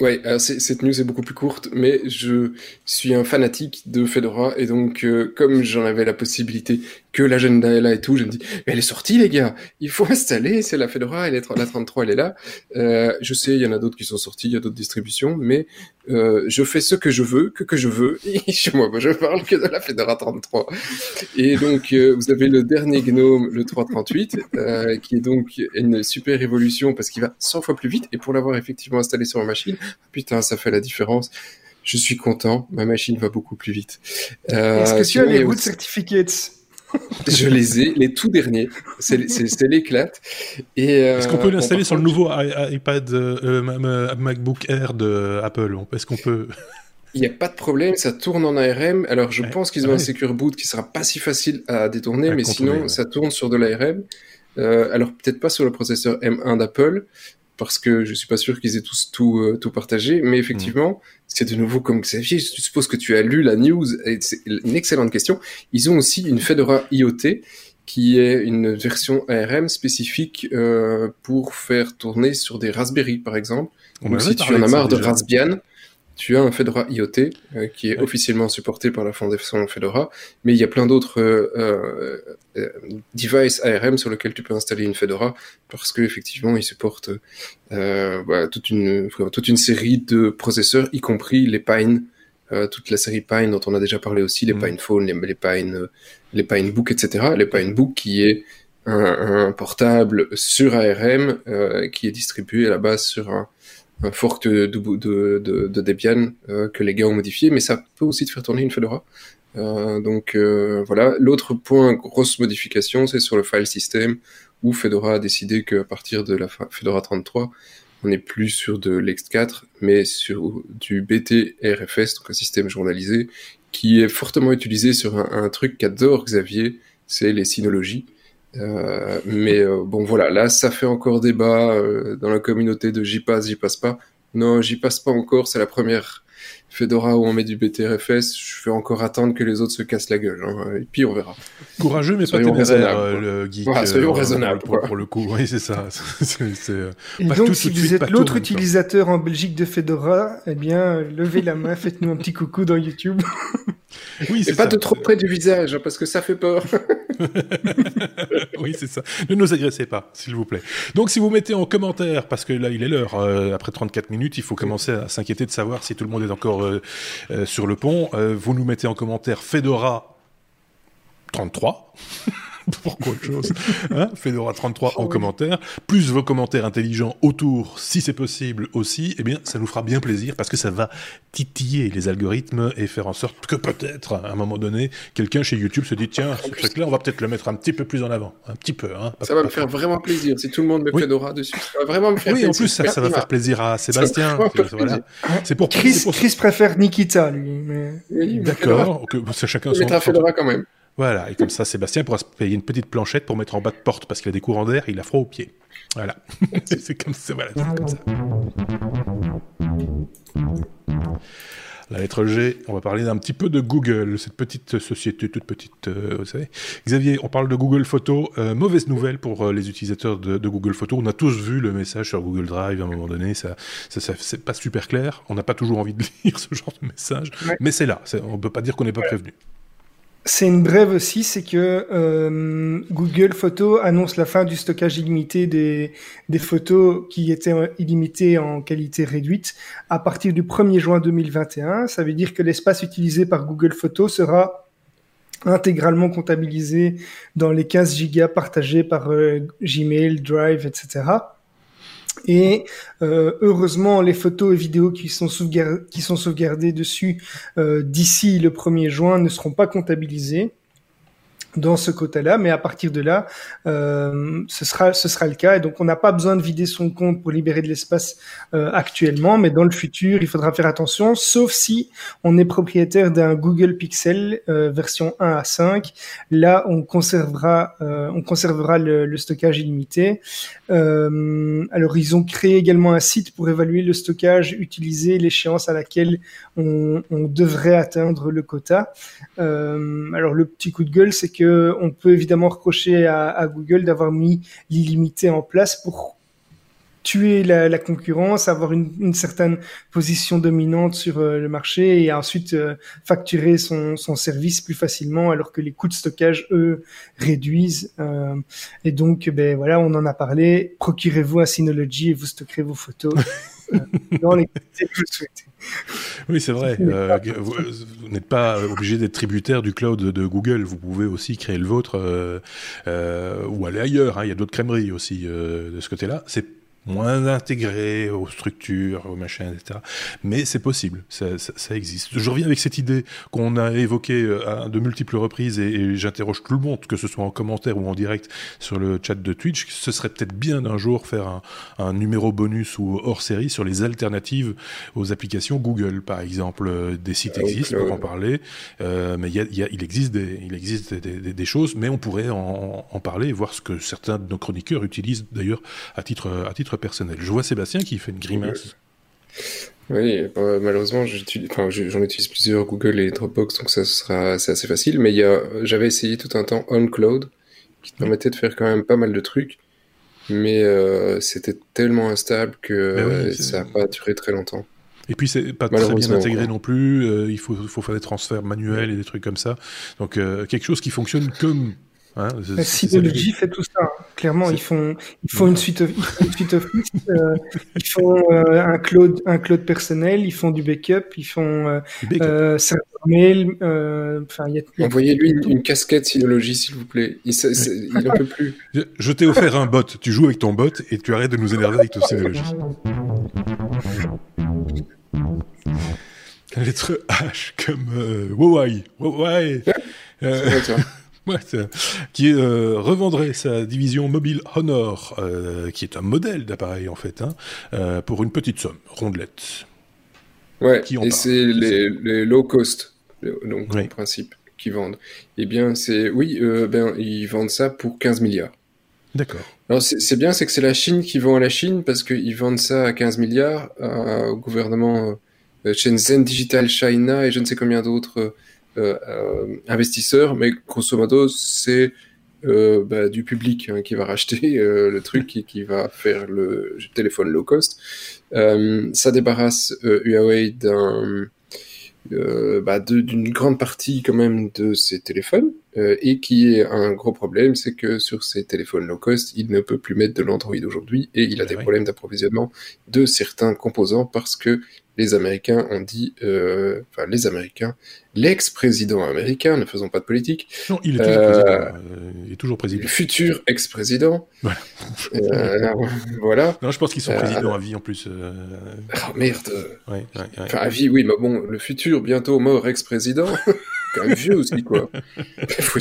Ouais, cette news est beaucoup plus courte, mais je suis un fanatique de Fedora et donc euh, comme j'en avais la possibilité que l'agenda est là et tout, je me dis mais elle est sortie les gars, il faut installer, c'est la Fedora, elle est la 33, elle est là. Euh, je sais, il y en a d'autres qui sont sortis, il y a d'autres distributions, mais euh, je fais ce que je veux, que que je veux. Et chez moi, moi, je parle que de la Fedora 33. Et donc euh, vous avez le dernier GNOME, le 338, euh, qui est donc une super évolution parce qu'il va 100 fois plus vite. Et pour l'avoir effectivement installé sur ma machine, putain, ça fait la différence. Je suis content, ma machine va beaucoup plus vite. Euh, Est-ce que tu as les root certificates? je les ai, les tout derniers. C'est l'éclate. Euh, Est-ce qu'on peut l'installer sur le nouveau iPad euh, MacBook Air de Apple? Est-ce qu'on peut? Il n'y a pas de problème, ça tourne en ARM. Alors je pense qu'ils ont un Secure Boot qui sera pas si facile à détourner, mais sinon ça tourne sur de l'ARM. Euh, alors peut-être pas sur le processeur M1 d'Apple, parce que je suis pas sûr qu'ils aient tous tout, euh, tout partagé, mais effectivement, c'est de nouveau comme Xavier, je suppose que tu as lu la news, et c'est une excellente question. Ils ont aussi une Fedora IoT, qui est une version ARM spécifique euh, pour faire tourner sur des Raspberry, par exemple. Donc si tu en as marre de Raspbian, tu as un Fedora IoT euh, qui est officiellement supporté par la fondation Fedora, mais il y a plein d'autres euh, euh, devices ARM sur lesquels tu peux installer une Fedora parce que effectivement, il supporte bah, toute une toute une série de processeurs, y compris les Pine, toute la série Pine dont on a déjà parlé aussi, les mm. Pine Phone, les, les Pine les Pine Book, etc. Les Pine Book qui est un, un portable sur ARM qui est distribué à la base sur un un fork de, de, de, Debian euh, que les gars ont modifié, mais ça peut aussi te faire tourner une Fedora. Euh, donc euh, voilà. L'autre point, grosse modification, c'est sur le file system où Fedora a décidé qu'à partir de la Fedora 33, on n'est plus sur de l'Ext4, mais sur du BT-RFS, donc un système journalisé, qui est fortement utilisé sur un, un truc qu'adore Xavier, c'est les synologies. Euh, mais euh, bon, voilà, là, ça fait encore débat euh, dans la communauté de j'y passe, j'y passe pas. Non, j'y passe pas encore. C'est la première Fedora où on met du BTRFS. Je vais encore attendre que les autres se cassent la gueule. Hein, et puis on verra. Courageux, mais soyons pas téméraire, le geek. soyons raisonnables. Pour, le coup, oui, c'est ça. et donc, si vous êtes l'autre utilisateur en Belgique de Fedora, eh bien, levez la main, faites-nous un petit coucou dans YouTube. Oui, et pas de trop près du visage, hein, parce que ça fait peur. oui, c'est ça. Ne nous agressez pas, s'il vous plaît. Donc, si vous mettez en commentaire, parce que là, il est l'heure, euh, après 34 minutes, il faut commencer à s'inquiéter de savoir si tout le monde est encore euh, euh, sur le pont. vous nous mettez en commentaire Fedora 33. Pourquoi autre chose hein Fedora33 en commentaire, plus vos commentaires intelligents autour, si c'est possible aussi, eh bien, ça nous fera bien plaisir parce que ça va titiller les algorithmes et faire en sorte que peut-être, à un moment donné, quelqu'un chez YouTube se dit tiens, ce truc-là, on va peut-être le mettre un petit peu plus en avant. Un petit peu. Hein, ça va me faire vraiment plaisir. Si tout le monde met Fedora dessus, ça va vraiment me faire plaisir. Oui, en plus, ça, va faire plaisir à Sébastien. C'est pour Chris, Chris préfère Nikita, lui. D'accord, c'est chacun son. Fedora quand même. Voilà, et comme ça, Sébastien pourra se payer une petite planchette pour mettre en bas de porte parce qu'il a des courants d'air et il a froid aux pieds. Voilà. c'est comme ça. Voilà, comme ça. La lettre G, on va parler d'un petit peu de Google, cette petite société toute petite, euh, vous savez. Xavier, on parle de Google Photos. Euh, mauvaise nouvelle pour euh, les utilisateurs de, Google Photos. On a tous vu le message sur Google Drive à un moment donné. Ça, ça, c'est pas super clair. On n'a pas toujours envie de lire ce genre de message, mais c'est là. On peut pas dire qu'on n'est pas prévenu. C'est une brève aussi, c'est que euh, Google Photos annonce la fin du stockage illimité des, photos qui étaient illimitées en qualité réduite à partir du 1er juin 2021. Ça veut dire que l'espace utilisé par Google Photos sera intégralement comptabilisé dans les 15 gigas partagés par euh, Gmail, Drive, etc. Et euh, heureusement, les photos et vidéos qui sont, qui sont sauvegardées dessus euh, d'ici le 1er juin ne seront pas comptabilisées dans ce quota-là, mais à partir de là, euh, ce sera ce sera le cas. Et donc, on n'a pas besoin de vider son compte pour libérer de l'espace euh, actuellement, mais dans le futur, il faudra faire attention, sauf si on est propriétaire d'un Google Pixel euh, version 1 à 5. Là, on conservera euh, on conservera le, le stockage illimité. Euh, alors, ils ont créé également un site pour évaluer le stockage utilisé, l'échéance à laquelle on, on devrait atteindre le quota. alors, le petit coup de gueule, c'est que on peut évidemment reprocher à, Google d'avoir mis l'illimité en place pour tuer la, concurrence, avoir une, certaine position dominante sur euh, le marché et ensuite euh, facturer son, service plus facilement alors que les coûts de stockage, eux, réduisent. Euh, et donc, ben voilà, on en a parlé. Procurez-vous un Synology et vous stockerez vos photos dans les que vous souhaitez. Oui, c'est vrai. Euh, vous, n'êtes pas obligé d'être tributaire du cloud de Google. Vous pouvez aussi créer le vôtre euh, euh, ou aller ailleurs. Hein. Il y a d'autres crèmeries aussi de ce côté-là. C'est moins intégré aux structures, aux machins, etc. Mais c'est possible, ça, ça, ça, existe. Je reviens avec cette idée qu'on a évoquée euh, à de multiples reprises et, et j'interroge tout le monde, que ce soit en commentaire ou en direct sur le chat de Twitch, ce serait peut-être bien d'un jour faire un, un, numéro bonus ou hors série sur les alternatives aux applications Google, par exemple. Euh, des sites existent pour en parler, euh, mais y a, y a, il existe, des, il existe des, des, des, choses, mais on pourrait en, en parler et voir ce que certains de nos chroniqueurs utilisent d'ailleurs à titre, à titre personnel. Je vois Sébastien qui fait une grimace. Oui, bah, malheureusement, j'en utilise plusieurs, Google et Dropbox, donc ça sera c'est assez facile. Mais j'avais essayé tout un temps OnCloud, qui permettait de faire quand même pas mal de trucs, mais euh, c'était tellement instable que ben ça n'a pas duré très longtemps. Et puis c'est pas très bien intégré non plus. Euh, il faut, faut, faire des transferts manuels et des trucs comme ça. Donc euh, quelque chose qui fonctionne comme Hein, Synology fait tout ça. Clairement, ils font, ils font une suite, une suite Office, euh, ils font euh, un cloud, un cloud personnel, ils font du backup, ils font euh, euh mail. Euh, Envoyez-lui une, casquette Synology, s'il vous plaît. Il, n'en peut plus. Je, t'ai offert un bot. Tu joues avec ton bot et tu arrêtes de nous énerver avec ton Synology. La lettre H comme euh, Huawei. Huawei. Ouais, qui euh, revendrait sa division mobile Honor, euh, qui est un modèle d'appareil en fait, hein, euh, pour une petite somme, rondelette. Ouais, et c'est les, les, low cost, donc en principe, qui vendent. Eh bien, c'est oui, ben ils vendent ça pour 15 milliards. D'accord. Alors c'est bien, c'est que c'est la Chine qui vend à la Chine parce qu'ils vendent ça à 15 milliards au gouvernement Shenzhen Digital China et je ne sais combien d'autres euh, euh, investisseurs, mais grosso modo, c'est euh, bah, du public hein, qui va racheter le truc et qui va faire le téléphone low cost. ça débarrasse Huawei d'un bah, d'une grande partie quand même de ses téléphones et qui est un gros problème, c'est que sur ces téléphones low cost, il ne peut plus mettre de l'Android aujourd'hui et il a eh des problèmes d'approvisionnement de certains composants parce que les Américains ont dit, euh, enfin les Américains, l'ex-président américain, ne faisons pas de politique. Non, il est toujours euh, président. Euh, il est toujours président. Le futur ex-président. Voilà. Euh, voilà. Non, je pense qu'ils sont présidents à vie en plus. Oh merde. Ouais, ouais, enfin, à vie, oui, mais bon, le futur bientôt mort ex-président. quand même vieux aussi, quoi.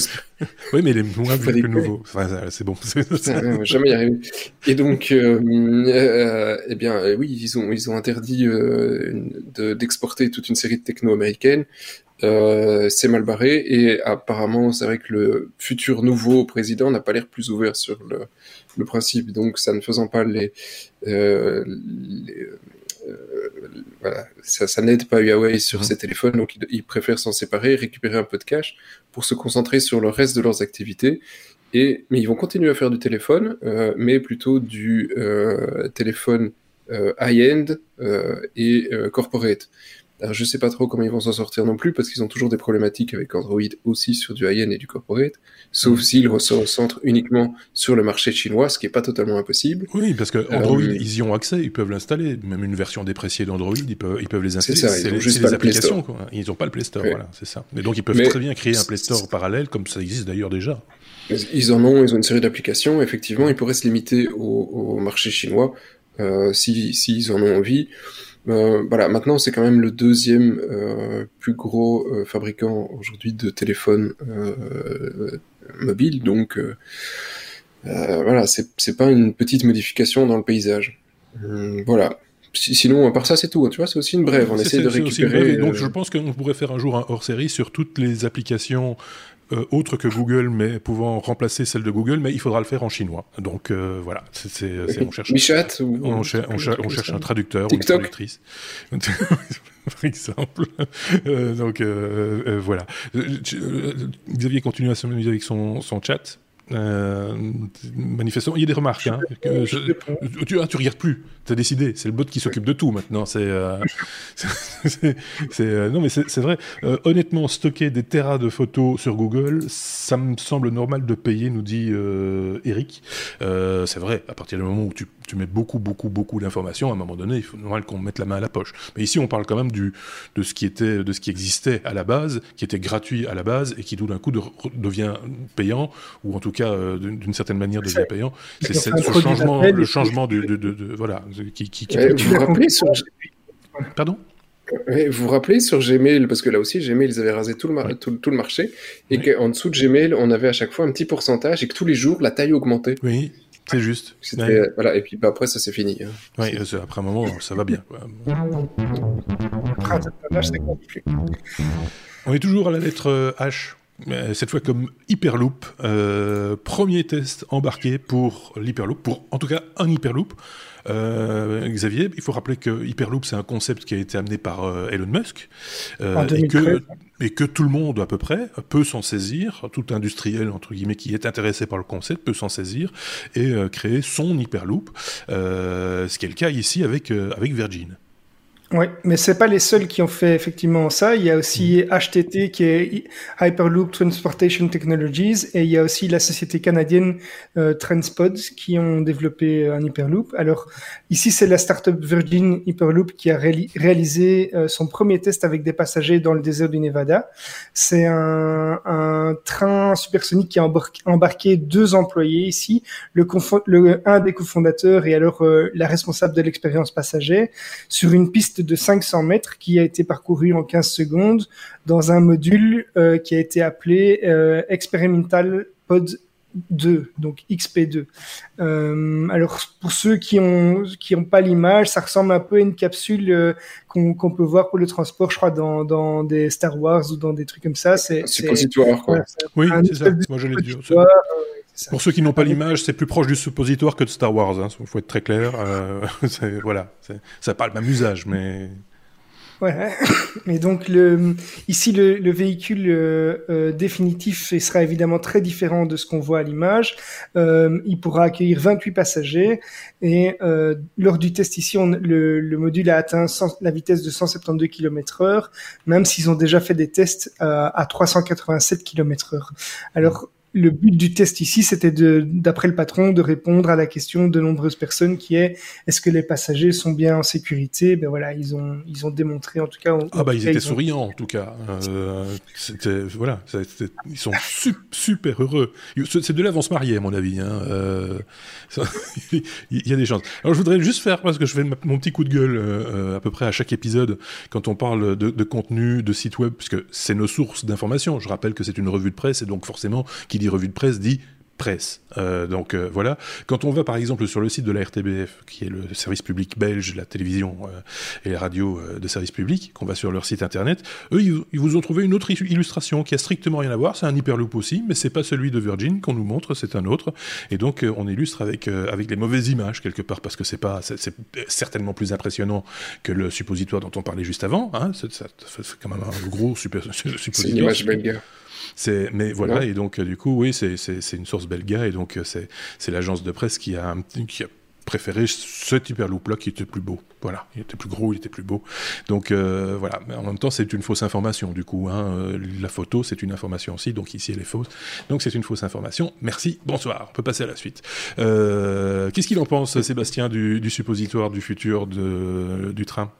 oui, mais il est moins vieux que nouveau. Enfin, c'est bon. Jamais y arriver. Et donc, euh, euh, eh bien, euh, oui, ils ont, ils ont interdit euh, d'exporter toute une série de techno américaines. Euh, c'est mal barré et apparemment c'est vrai que le futur nouveau président n'a pas l'air plus ouvert sur le, le, principe donc ça ne faisant pas les, euh, les voilà, ça, ça n'aide pas Huawei sur mmh. ses téléphones, donc ils, préfèrent s'en séparer, récupérer un peu de cash pour se concentrer sur le reste de leurs activités. Et, mais ils vont continuer à faire du téléphone, euh, mais plutôt du euh, téléphone euh, high-end euh, et corporate. Alors, je sais pas trop comment ils vont s'en sortir non plus, parce qu'ils ont toujours des problématiques avec Android aussi sur du high-end et du corporate, sauf mm. s'ils se recentrent uniquement sur le marché chinois, ce qui est pas totalement impossible. Oui, parce que euh, Android, ils y ont accès, ils peuvent l'installer, même une version dépréciée d'Android, ils peuvent, ils peuvent les installer. C'est ça, ils ont juste les applications, quoi. Ils ont pas le Play Store, voilà, c'est ça. Mais donc ils peuvent très bien créer un Play Store parallèle, comme ça existe d'ailleurs déjà. Ils en ont, ils ont une série d'applications, effectivement, ils pourraient se limiter au, au marché chinois, euh, s'ils si, si en ont envie. Euh, voilà, maintenant c'est quand même le deuxième euh, plus gros euh, fabricant aujourd'hui de téléphones euh, mobiles, donc voilà, c'est pas une petite modification dans le paysage. voilà. Sinon, à part ça, c'est tout. Hein. Tu vois, c'est aussi une brève. On essaie de récupérer. donc, je pense qu'on pourrait faire un jour un hors-série sur toutes les applications euh, autre que Google, mais pouvant remplacer celle de Google, mais il faudra le faire en chinois. Donc euh, voilà, c'est, on cherche, on, cherche un traducteur ou une traductrice. par exemple. Euh, donc voilà. Xavier continue à s'amuser avec son, son chat. Euh, manifestement, il y a des remarques. Hein, tu, ah, tu regardes plus. T'as décidé. C'est le bot qui s'occupe de tout maintenant. C'est, euh, euh, non mais c'est vrai. Euh, honnêtement, stocker des terras de photos sur Google, ça me semble normal de payer, nous dit Eric. c'est vrai. À partir du moment où tu, tu mets beaucoup, beaucoup, beaucoup d'informations, à un moment donné, il faut normal qu'on mette la main à la poche. Mais ici, on parle quand même du de ce qui était, de ce qui existait à la base, qui était gratuit à la base et qui tout d'un coup devient payant ou en tout cas d'une certaine manière devient payant. C'est ce changement, le changement de, de, de voilà qui, qui, qui vous vous rappelez sur... Pardon? Vous vous rappelez sur Gmail, parce que là aussi Gmail, ils avaient rasé tout le, tout, le marché, et qu'en dessous de Gmail, on avait à chaque fois un petit pourcentage, et que tous les jours, la taille augmentait. Oui, c'est juste. Voilà, et puis bah, après, ça c'est fini. Hein. Oui, après un moment, ça va bien. On est toujours à la lettre euh, H. Cette fois comme Hyperloop, euh, premier test embarqué pour l'Hyperloop, pour en tout cas un Hyperloop. Euh, Xavier, il faut rappeler que Hyperloop, c'est un concept qui a été amené par euh, Elon Musk euh, et, que, et que tout le monde à peu près peut s'en saisir, tout industriel entre guillemets qui est intéressé par le concept peut s'en saisir et créer son Hyperloop, ce qui est le cas ici avec, avec Virgin. Oui, mais c'est pas les seuls qui ont fait effectivement ça. Il y a aussi HTT qui est Hyperloop Transportation Technologies et il y a aussi la société canadienne euh, Transpod qui ont développé un Hyperloop. Alors ici c'est la startup Virgin Hyperloop qui a réalisé euh, son premier test avec des passagers dans le désert du Nevada. C'est un, un, train supersonique qui a embarqué deux employés ici, le, le un des cofondateurs et alors euh, la responsable de l'expérience passager sur une piste de 500 mètres qui a été parcouru en 15 secondes dans un module euh, qui a été appelé euh, Experimental Pod 2, donc XP2. Euh, alors pour ceux qui ont qui ont pas l'image, ça ressemble un peu à une capsule euh, qu'on peut voir pour le transport, je crois dans, dans des Star Wars ou dans des trucs comme ça. C'est suppositoire quoi. oui, c'est ça. Moi je l'ai dit. Pour ceux qui n'ont pas l'image, c'est plus proche du suppositoire que de Star Wars. Il hein. faut être très clair. Euh, voilà, ça n'a pas le même usage, mais. Ouais. Et donc le, ici le, le véhicule euh, euh définitif sera évidemment très différent de ce qu'on voit à l'image. Euh, il pourra accueillir 28 passagers et lors du test ici, on, le, le, module a atteint la vitesse de 172 km/h, même s'ils ont déjà fait des tests à 387 km/h. Alors le but du test ici, c'était d'après le patron, de répondre à la question de nombreuses personnes qui est est-ce que les passagers sont bien en sécurité? Ben voilà, ils ont ils ont démontré en tout cas. ah bah ils étaient souriants en tout cas. Euh, c'était voilà, ils sont super heureux. C'est de là vont se marier à mon avis. Hein. Euh, il y a des chances. Alors je voudrais juste faire parce que je fais mon petit coup de gueule euh, à peu près à chaque épisode quand on parle de, de contenu, de site web, puisque c'est nos sources d'information. Je rappelle que c'est une revue de presse et donc forcément qu'il revue de presse dit presse. Euh, donc euh, voilà. Quand on va par exemple sur le site de la RTBF, qui est le service public belge, la télévision euh, et les radios de service public, qu'on va sur leur site internet, eux ils, vous ont trouvé une autre illustration qui a strictement rien à voir. C'est un hyperloop aussi, mais c'est pas celui de Virgin qu'on nous montre, c'est un autre. Et donc on illustre avec avec les mauvaises images quelque part parce que c'est pas c'est certainement plus impressionnant que le suppositoire dont on parlait juste avant. Hein. C'est quand même un gros super, suppositoire. C'est une image. C'est, mais voilà, et donc euh, du coup, oui, c'est, une source belga, et donc euh, c'est, l'agence de presse qui a, qui a préféré ce hyperloop-là qui était plus beau. Voilà, il était plus gros, il était plus beau. Donc euh, voilà, mais en même temps, c'est une fausse information du coup. Hein. La photo, c'est une information aussi, donc ici elle est fausse. Donc c'est une fausse information. Merci, bonsoir. On peut passer à la suite. qu'est-ce qu'il en pense, Sébastien, du, du suppositoire du futur de, du train?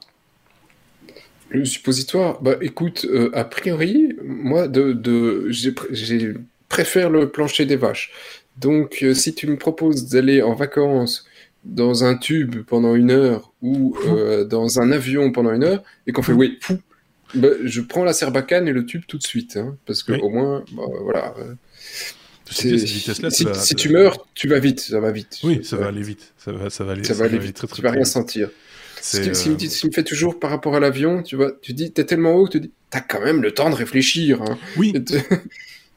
Le suppositoire, bah écoute, euh, a priori, moi, de, de j'ai préfère le plancher des vaches. Donc, euh, si tu me proposes d'aller en vacances dans un tube pendant une heure ou euh, dans un avion pendant une heure et qu'on fait oui, fou, bah, je prends la serbacane et le tube tout de suite, hein, parce que au moins, bah, voilà. si, tu meurs, tu vas vite, ça va vite. Oui, ça va aller vite. Ça va, ça va aller, ça va aller vite. Très, très, tu vas rien sentir. Ce qui, me, fait toujours par rapport à l'avion, tu vois, tu dis, t'es tellement haut que tu dis, t'as quand même le temps de réfléchir. Hein. Oui.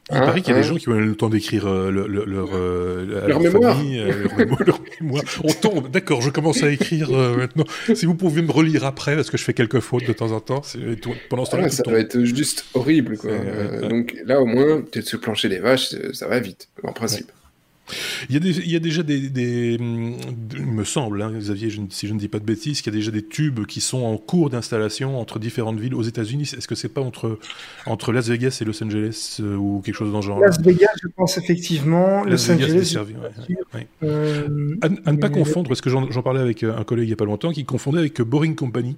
Il paraît qu'il y a des hein gens qui ont le temps d'écrire euh, leur, euh, leur, mémoire. Euh, leur, mémoire. On tombe, d'accord, je commence à écrire maintenant. Si vous pouvez me relire après, parce que je fais quelques fautes de temps en temps. Pendant ce temps-là, ça va être juste horrible. Quoi. donc là, au moins, tu es sur plancher des vaches, ça va vite, en principe. Il y a, des, il y a déjà des, des, il me semble, hein, Xavier, si je ne dis pas de bêtises, qu'il y a déjà des tubes qui sont en cours d'installation entre différentes villes aux États-Unis. Est-ce que c'est pas entre, entre Las Vegas et Los Angeles euh, ou quelque chose dans ce genre Las Vegas, je pense effectivement. Los Angeles. Servi, euh, à, ne pas confondre, parce que j'en parlais avec euh, un collègue il n'y a pas longtemps, qui confondait avec Boring Company,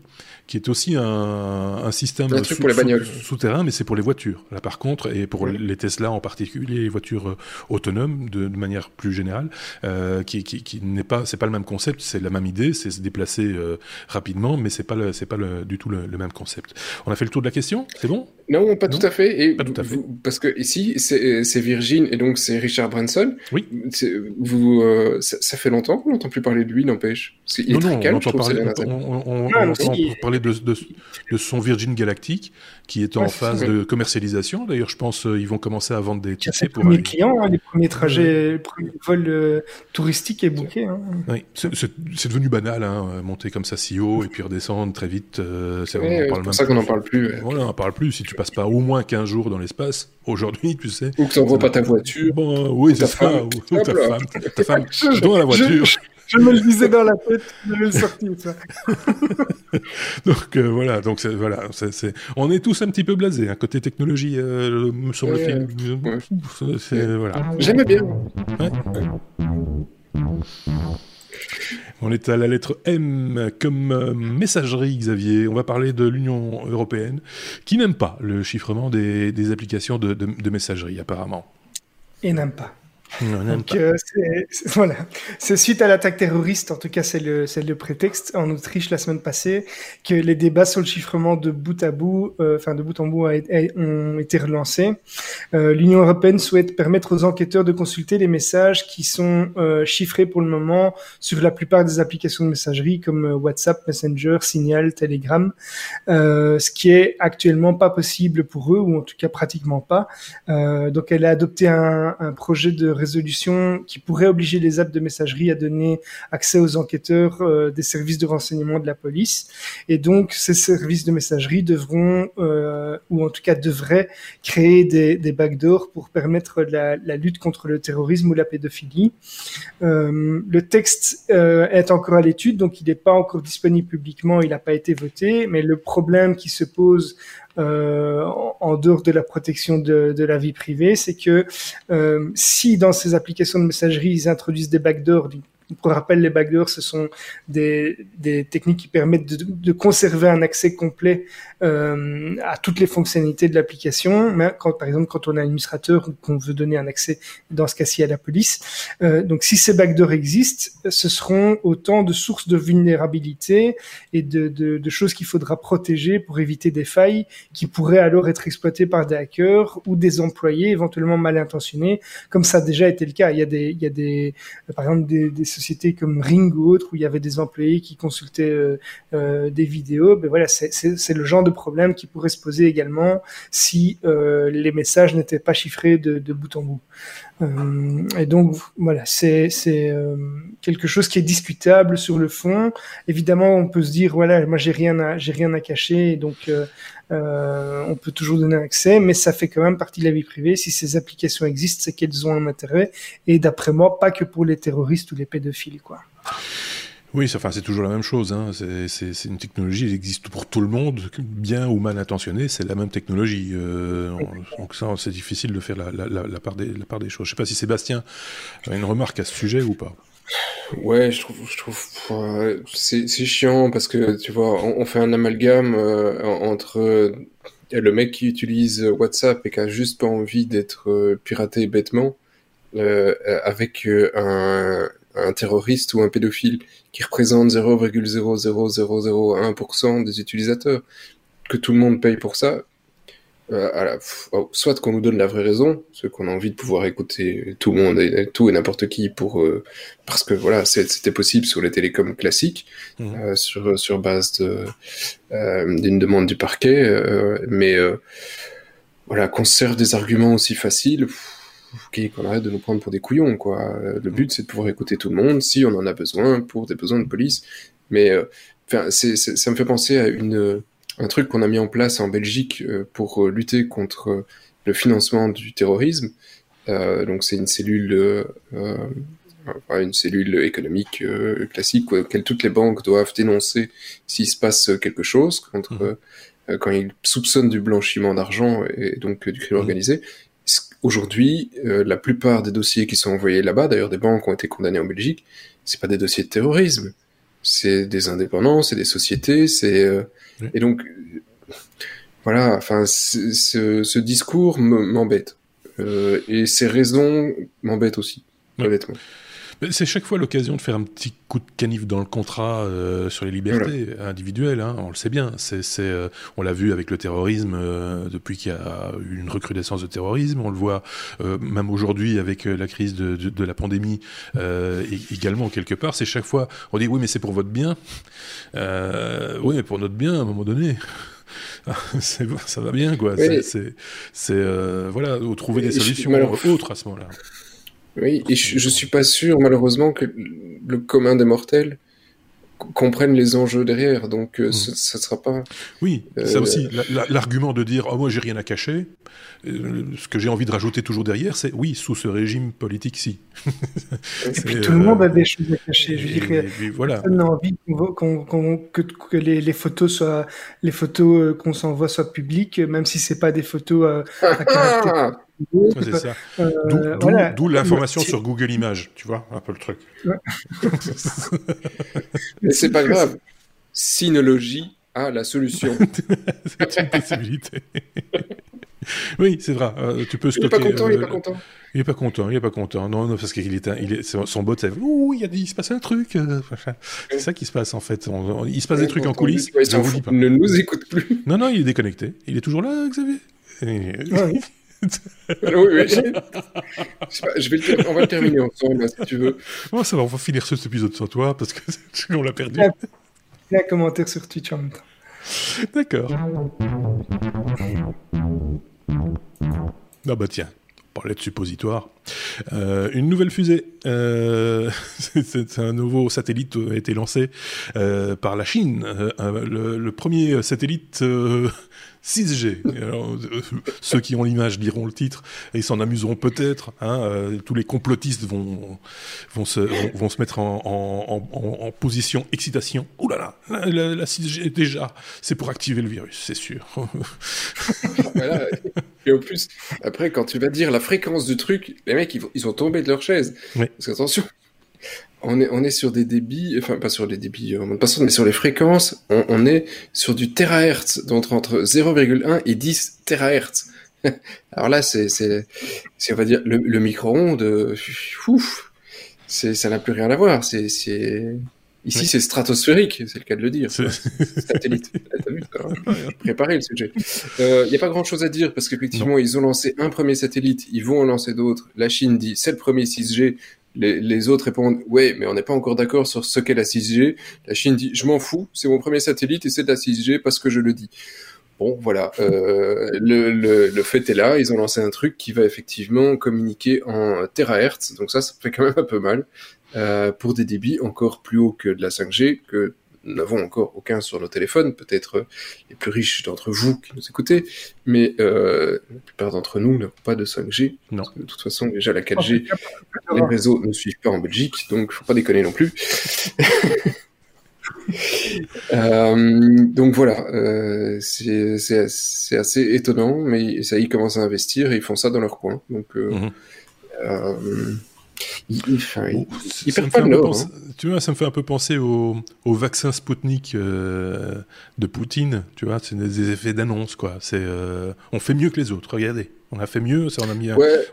qui est aussi un, un système un pour les souterrain, mais c'est pour les voitures. Là, par contre, et pour les Tesla en particulier, les voitures autonomes de, de manière plus générale, euh, qui, qui, n'est pas, c'est pas le même concept, c'est la même idée, c'est se déplacer euh, rapidement, mais c'est pas c'est pas du tout le, même concept. On a fait le tour de la question, c'est bon? Non, pas tout à fait. Et parce que ici, c'est Virgin et donc c'est Richard Branson. Oui. Vous, euh, ça, fait longtemps qu'on n'entend plus parler de lui, n'empêche? Non, non, on entend parler, on, ah, parler de, de, son Virgin Galactique qui est en phase de commercialisation. D'ailleurs, je pense qu'ils vont commencer à vendre des tickets pour. Les premiers clients, hein, les premiers trajets, le vol euh, touristique est bouqué. Hein. Oui, c'est devenu banal, hein, monter comme ça si haut et puis redescendre très vite. Euh, c'est pour ça qu'on n'en parle plus. Voilà, on n'en parle plus. Si tu passes pas au moins 15 jours dans l'espace, aujourd'hui, tu sais. Ou que tu n'envoies pas ta voiture. Bon, oui, c'est ça. Ou, ta femme. Ta femme dans la voiture. Je, me le disais dans la tête, je vais le sortir, ça. donc euh, voilà, donc voilà, c'est on est tous un petit peu blasés. Hein, côté technologie euh, sur le film, voilà. J'aime bien. On est à la lettre M comme euh, messagerie, Xavier. On va parler de l'Union européenne qui n'aime pas le chiffrement des, applications de messagerie, apparemment. Et n'aime pas. Donc, euh, c'est, voilà. C'est suite à l'attaque terroriste, en tout cas, c'est le, c'est le prétexte en Autriche la semaine passée, que les débats sur le chiffrement de bout à bout, euh, enfin de bout en bout, ont été relancés. Euh, L'Union européenne souhaite permettre aux enquêteurs de consulter les messages qui sont chiffrés pour le moment sur la plupart des applications de messagerie comme WhatsApp, Messenger, Signal, Telegram, ce qui est actuellement pas possible pour eux, ou en tout cas pratiquement pas. donc, elle a adopté un, un projet de résolution qui pourrait obliger les apps de messagerie à donner accès aux enquêteurs euh, des services de renseignement de la police. Et donc, ces services de messagerie devront, euh, ou en tout cas devraient, créer des, des backdoors pour permettre la, lutte contre le terrorisme ou la pédophilie. Euh, le texte est encore à l'étude, donc il n'est pas encore disponible publiquement, il n'a pas été voté, mais le problème qui se pose en dehors de la protection de, de la vie privée, c'est que si dans ces applications de messagerie ils introduisent des backdoors pour rappel, les backdoors, ce sont des, des techniques qui permettent de, de, conserver un accès complet euh, à toutes les fonctionnalités de l'application. Quand, par exemple, quand on est administrateur ou qu'on veut donner un accès, dans ce cas-ci, à la police. Euh, donc, si ces backdoors existent, ce seront autant de sources de vulnérabilité et de, de, de choses qu'il faudra protéger pour éviter des failles qui pourraient alors être exploitées par des hackers ou des employés éventuellement mal intentionnés, comme ça a déjà été le cas. Il y a des, il y a des, par exemple, des, des sociétés comme Ring ou autres où il y avait des employés qui consultaient euh, euh, des vidéos, ben voilà, c'est le genre de problème qui pourrait se poser également si euh, les messages n'étaient pas chiffrés de, de, bout en bout. et donc voilà, c'est quelque chose qui est discutable sur le fond. Évidemment, on peut se dire voilà, moi j'ai rien à j'ai rien à cacher, donc euh, on peut toujours donner accès, mais ça fait quand même partie de la vie privée. Si ces applications existent, c'est qu'elles ont un intérêt. Et d'après moi, pas que pour les terroristes ou les pédophiles, quoi. Oui, enfin, c'est toujours la même chose. Hein. C'est une technologie, elle existe pour tout le monde, bien ou mal intentionné, c'est la même technologie. Euh, donc ça, c'est difficile de faire la, la, part des, la part des choses. Je sais pas si Sébastien a une remarque à ce sujet ou pas. Ouais, je trouve, je trouve, c'est, c'est chiant parce que tu vois, on, fait un amalgame euh, entre euh, le mec qui utilise WhatsApp et qui a juste pas envie d'être euh, piraté bêtement, avec un, un terroriste ou un pédophile qui représente 0,00001% des utilisateurs, que tout le monde paye pour ça, euh, oh, soit qu'on nous donne la vraie raison, ce qu'on a envie de pouvoir écouter tout le monde et tout et n'importe qui pour euh, parce que voilà c'était possible sur les télécoms classiques mmh. euh, sur sur base de d'une demande du parquet, mais voilà qu'on sert des arguments aussi faciles. Qu'on arrête de nous prendre pour des couillons, quoi. Le but, c'est de pouvoir écouter tout le monde si on en a besoin pour des besoins de police. Mais, enfin, c'est, ça me fait penser à une, un truc qu'on a mis en place en Belgique euh, pour euh, lutter contre euh, le financement du terrorisme. donc c'est une cellule, une cellule économique classique auquel toutes les banques doivent dénoncer s'il se passe quelque chose contre mmh. quand ils soupçonnent du blanchiment d'argent et donc du crime mmh. organisé. Aujourd'hui, la plupart des dossiers qui sont envoyés là-bas, d'ailleurs des banques ont été condamnées en Belgique, c'est pas des dossiers de terrorisme, c'est des indépendants, c'est des sociétés, c'est et donc, voilà, enfin, ce, discours m'embête. Euh, et ces raisons m'embêtent aussi, honnêtement. C'est chaque fois l'occasion de faire un petit coup de canif dans le contrat euh, sur les libertés individuelles. Hein, on le sait bien. C'est, euh, on l'a vu avec le terrorisme depuis qu'il y a eu une recrudescence de terrorisme. On le voit même aujourd'hui avec la crise de, de, la pandémie également quelque part. C'est chaque fois on dit oui mais c'est pour votre bien. oui mais pour notre bien à un moment donné. ça va bien, quoi. C'est, euh, voilà, trouver des solutions autres à ce moment-là. Oui, et je, je suis pas sûr, malheureusement, que le commun des mortels comprenne les enjeux derrière. Donc, euh, ça ne sera pas. Oui, ça euh, aussi. L'argument de dire, oh, moi, j'ai rien à cacher. ce que j'ai envie de rajouter toujours derrière, c'est oui, sous ce régime politique, si. et puis tout le monde a des choses à cacher. Je dirais, voilà. personne n'a envie que, que les, les, photos soient, les photos qu'on s'envoie soient publiques, même si c'est pas des photos à caractère. c'est ça. Euh, d'où l'information sur Google Images, tu vois, un peu le truc. Mais c'est pas grave. Synologie a la solution. c'est une possibilité. oui, c'est vrai. Euh, tu peux stocker. Il est pas content. il est pas content. Il est pas content. Il est pas content. Non, non parce qu'il est, il est, son bot, ouh, il, a, il se passe un truc. Euh, c'est ça qui se passe en fait. il se passe des trucs en coulisses. il ne nous écoute plus. Non, non, il est déconnecté. Il est toujours là, Xavier. oui. Oui, je vais on va le terminer ensemble, si tu veux. Bon, ça va, on va finir cet épisode sans toi, parce que on l'a perdu. Il y a un commentaire sur Twitch en même temps. D'accord. Ah bah tiens, on parlait de suppositoire. Euh, une nouvelle fusée c'est un nouveau satellite a été lancé par la Chine. Le, le, premier satellite 6G. Alors, euh, ceux qui ont l'image liront le titre et s'en amuseront peut-être. Hein, euh, tous les complotistes vont, vont, se, vont, se mettre en, en, en, position excitation. Ouh là là, la, 6G déjà, c'est pour activer le virus, c'est sûr. voilà. Et en plus, après, quand tu vas dire la fréquence du truc, les mecs, ils, ils vont tomber de leur chaise. Parce qu'attention, on est, on est sur des débits, enfin pas sur les débits en mode passant, mais sur les fréquences, on, est sur du terahertz, donc entre 0,1 et 10 terahertz. Alors là, c'est, c'est, on va dire, le, micro-ondes, ouf, c'est, ça n'a plus rien à voir. C'est, c'est, ici, c'est stratosphérique, c'est le cas de le dire. Satellite. Préparé le sujet. Il euh, n'y a pas grand chose à dire parce qu'effectivement, ils ont lancé un premier satellite, ils vont en lancer d'autres. La Chine dit, c'est le premier 6G, les, autres répondent ouais, mais on n'est pas encore d'accord sur ce qu'est la 6G. La Chine dit je m'en fous, c'est mon premier satellite et c'est de la 6G parce que je le dis. Bon, voilà, euh, le, le, fait est là. Ils ont lancé un truc qui va effectivement communiquer en terahertz, donc ça, ça fait quand même un peu mal euh, pour des débits encore plus hauts que de la 5G, que nous n'avons encore aucun sur nos téléphones, peut-être euh, les plus riches d'entre vous qui nous écoutez, mais euh, la plupart d'entre nous n'avons pas de 5G. Non. de toute façon, déjà la 4G, les réseaux ne suivent pas en Belgique, donc faut pas déconner non plus. euh, donc voilà, euh, c'est assez étonnant, mais ça, ils commencent à investir et ils font ça dans leur coin. Donc, euh, mhm. Il, Tu vois, ça me fait un peu penser au, vaccin Sputnik euh, de Poutine. Tu vois, c'est des, effets d'annonce, quoi. C'est, euh, on fait mieux que les autres. Regardez, on a fait mieux. Ça, on a mis,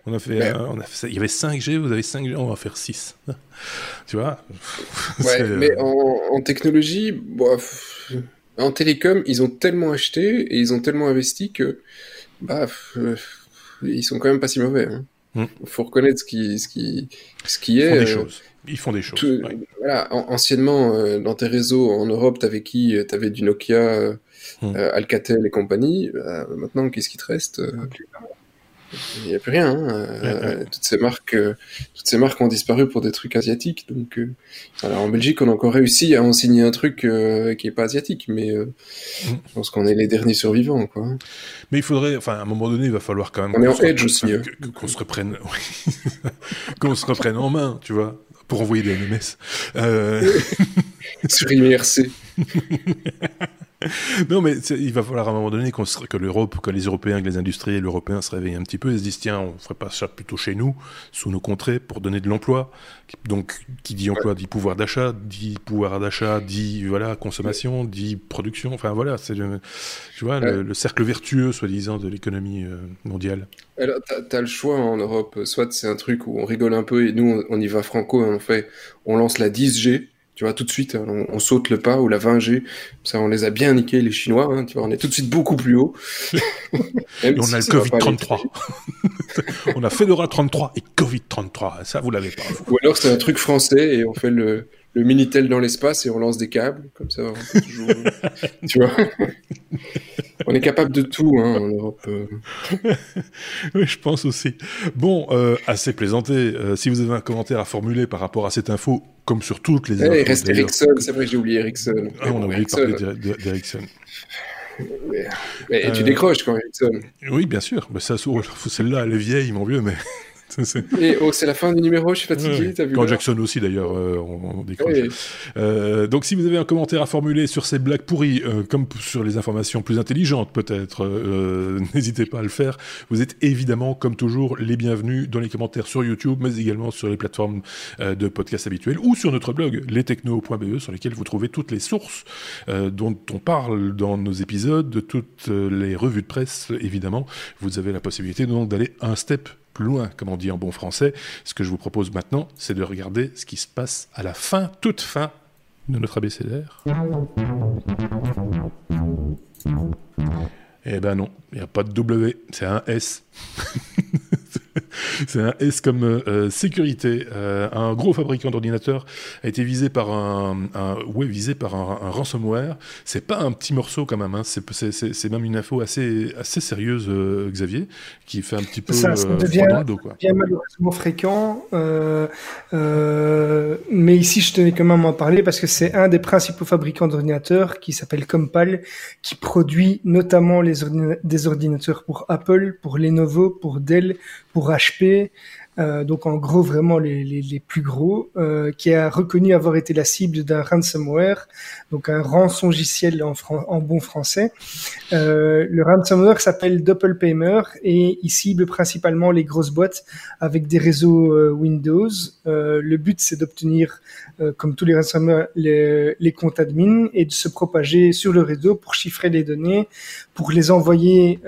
on a fait, on a il y avait 5G, vous avez 5G, on va faire 6. tu vois? Ouais, mais euh, en, technologie, en télécom, ils ont tellement acheté et ils ont tellement investi que, bah, ils sont quand même pas si mauvais. Hein. Il faut reconnaître ce qui, ce qui, ce qui est. Ils font des euh, choses. Ils font des choses. Voilà, anciennement, euh, dans tes réseaux en Europe, t'avais qui T'avais du Nokia, mm. euh, Alcatel et compagnie. maintenant, qu'est-ce qui te reste il n'y a plus rien. Hein. Euh, toutes ces marques, euh, toutes ces marques ont disparu pour des trucs asiatiques. Donc, euh, alors en Belgique, on a encore réussi à en signer un truc qui est pas asiatique, mais mm. je pense qu'on est les derniers survivants, quoi. Mais il faudrait, enfin, à un moment donné, il va falloir quand même. Hein. Qu'on se reprenne, qu'on se reprenne en main, tu vois, pour envoyer des MMS. Sur IRC. non, mais il va falloir à un moment donné que l'Europe, que les Européens, que les industriels européens se réveillent un petit peu et se disent tiens, on ferait pas ça plutôt chez nous, sous nos contrées, pour donner de l'emploi. Donc, qui dit emploi dit pouvoir d'achat, dit pouvoir d'achat dit voilà consommation, dit production. Enfin voilà, c'est tu vois le, cercle vertueux, soi-disant, de l'économie euh, mondiale. Alors, t'as as le choix en Europe. Soit c'est un truc où on rigole un peu et nous on, y va franco, et on fait, on lance la 10G tu vois, tout de suite, on, saute le pas ou la 20G. Ça, on les a bien niqués, les Chinois. Hein, tu vois, on est tout de suite beaucoup plus haut. et on a le Covid-33. on a Fedora 33 et Covid-33. Ça, vous l'avez pas. Ou alors, c'est un truc français et on fait le, le Minitel dans l'espace et on lance des câbles. Comme ça, on toujours... tu vois on est capable de tout hein, en Europe. Euh. oui, je pense aussi. Bon, euh, assez plaisanté. Euh, si vous avez un commentaire à formuler par rapport à cette info, comme sur toutes les eh, infos. Il reste Ericsson, c'est vrai, j'ai oublié Ericsson. Ah, on a oublié de parler d'Ericsson. Mais, tu décroches quand Ericsson. Oui, bien sûr. Mais ça, celle-là, elle est vieille, mon vieux, mais. Et oh, c'est la fin du numéro, je suis fatigué. vu Quand Jackson aussi, d'ailleurs, euh, on, décroche. Euh, donc, si vous avez un commentaire à formuler sur ces blagues pourries, euh, comme sur les informations plus intelligentes, peut-être, n'hésitez pas à le faire. Vous êtes évidemment, comme toujours, les bienvenus dans les commentaires sur YouTube, mais également sur les plateformes de podcasts habituelles ou sur notre blog, lestechno.be, sur lesquels vous trouvez toutes les sources dont on parle dans nos épisodes, de toutes les revues de presse, évidemment. Vous avez la possibilité donc d'aller un step loin, comme on dit en bon français. Ce que je vous propose maintenant, c'est de regarder ce qui se passe à la fin, toute fin de notre abécédaire. Eh ben non, il n'y a pas de W, c'est un S. c'est un S comme euh, sécurité. Euh, un gros fabricant d'ordinateurs a été visé par un, un ouais, visé par un, un ransomware. C'est pas un petit morceau quand même. Hein. C'est même une info assez assez sérieuse, euh, Xavier, qui fait un petit peu ça, ça devient, dans le dos, quoi. devient malheureusement fréquent. mais ici, je tenais quand même à en parler parce que c'est un des principaux fabricants d'ordinateurs qui s'appelle Compal, qui produit notamment les des ordinateurs pour Apple, pour Lenovo, pour Dell, pour HP, PHP, euh, donc en gros vraiment les, les, les plus gros, euh, qui a reconnu avoir été la cible d'un ransomware, donc un rançongiciel en, en bon français. Euh, le ransomware s'appelle Doppelpaymer et il cible principalement les grosses boîtes avec des réseaux euh, Windows. Euh, le but c'est d'obtenir, euh, comme tous les ransomware, les, les comptes admin et de se propager sur le réseau pour chiffrer les données, pour les envoyer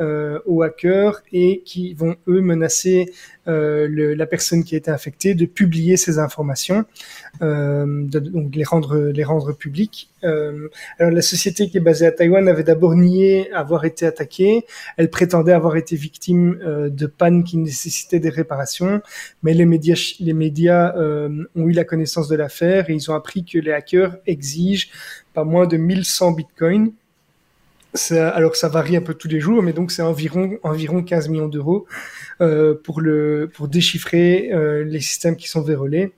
aux hackers et qui vont eux menacer le, la personne qui a été infectée de publier ces informations, euh, donc les rendre les rendre publiques. Euh, alors la société qui est basée à Taïwan avait d'abord nié avoir été attaquée. Elle prétendait avoir été victime euh, de pannes qui nécessitaient des réparations, mais les médias les médias euh, ont eu la connaissance de l'affaire et ils ont appris que les hackers exigent pas moins de 1100 bitcoins alors ça varie un peu tous les jours, mais donc c'est environ environ 15 millions d'euros euh, pour le pour déchiffrer euh, les systèmes qui sont vérolés.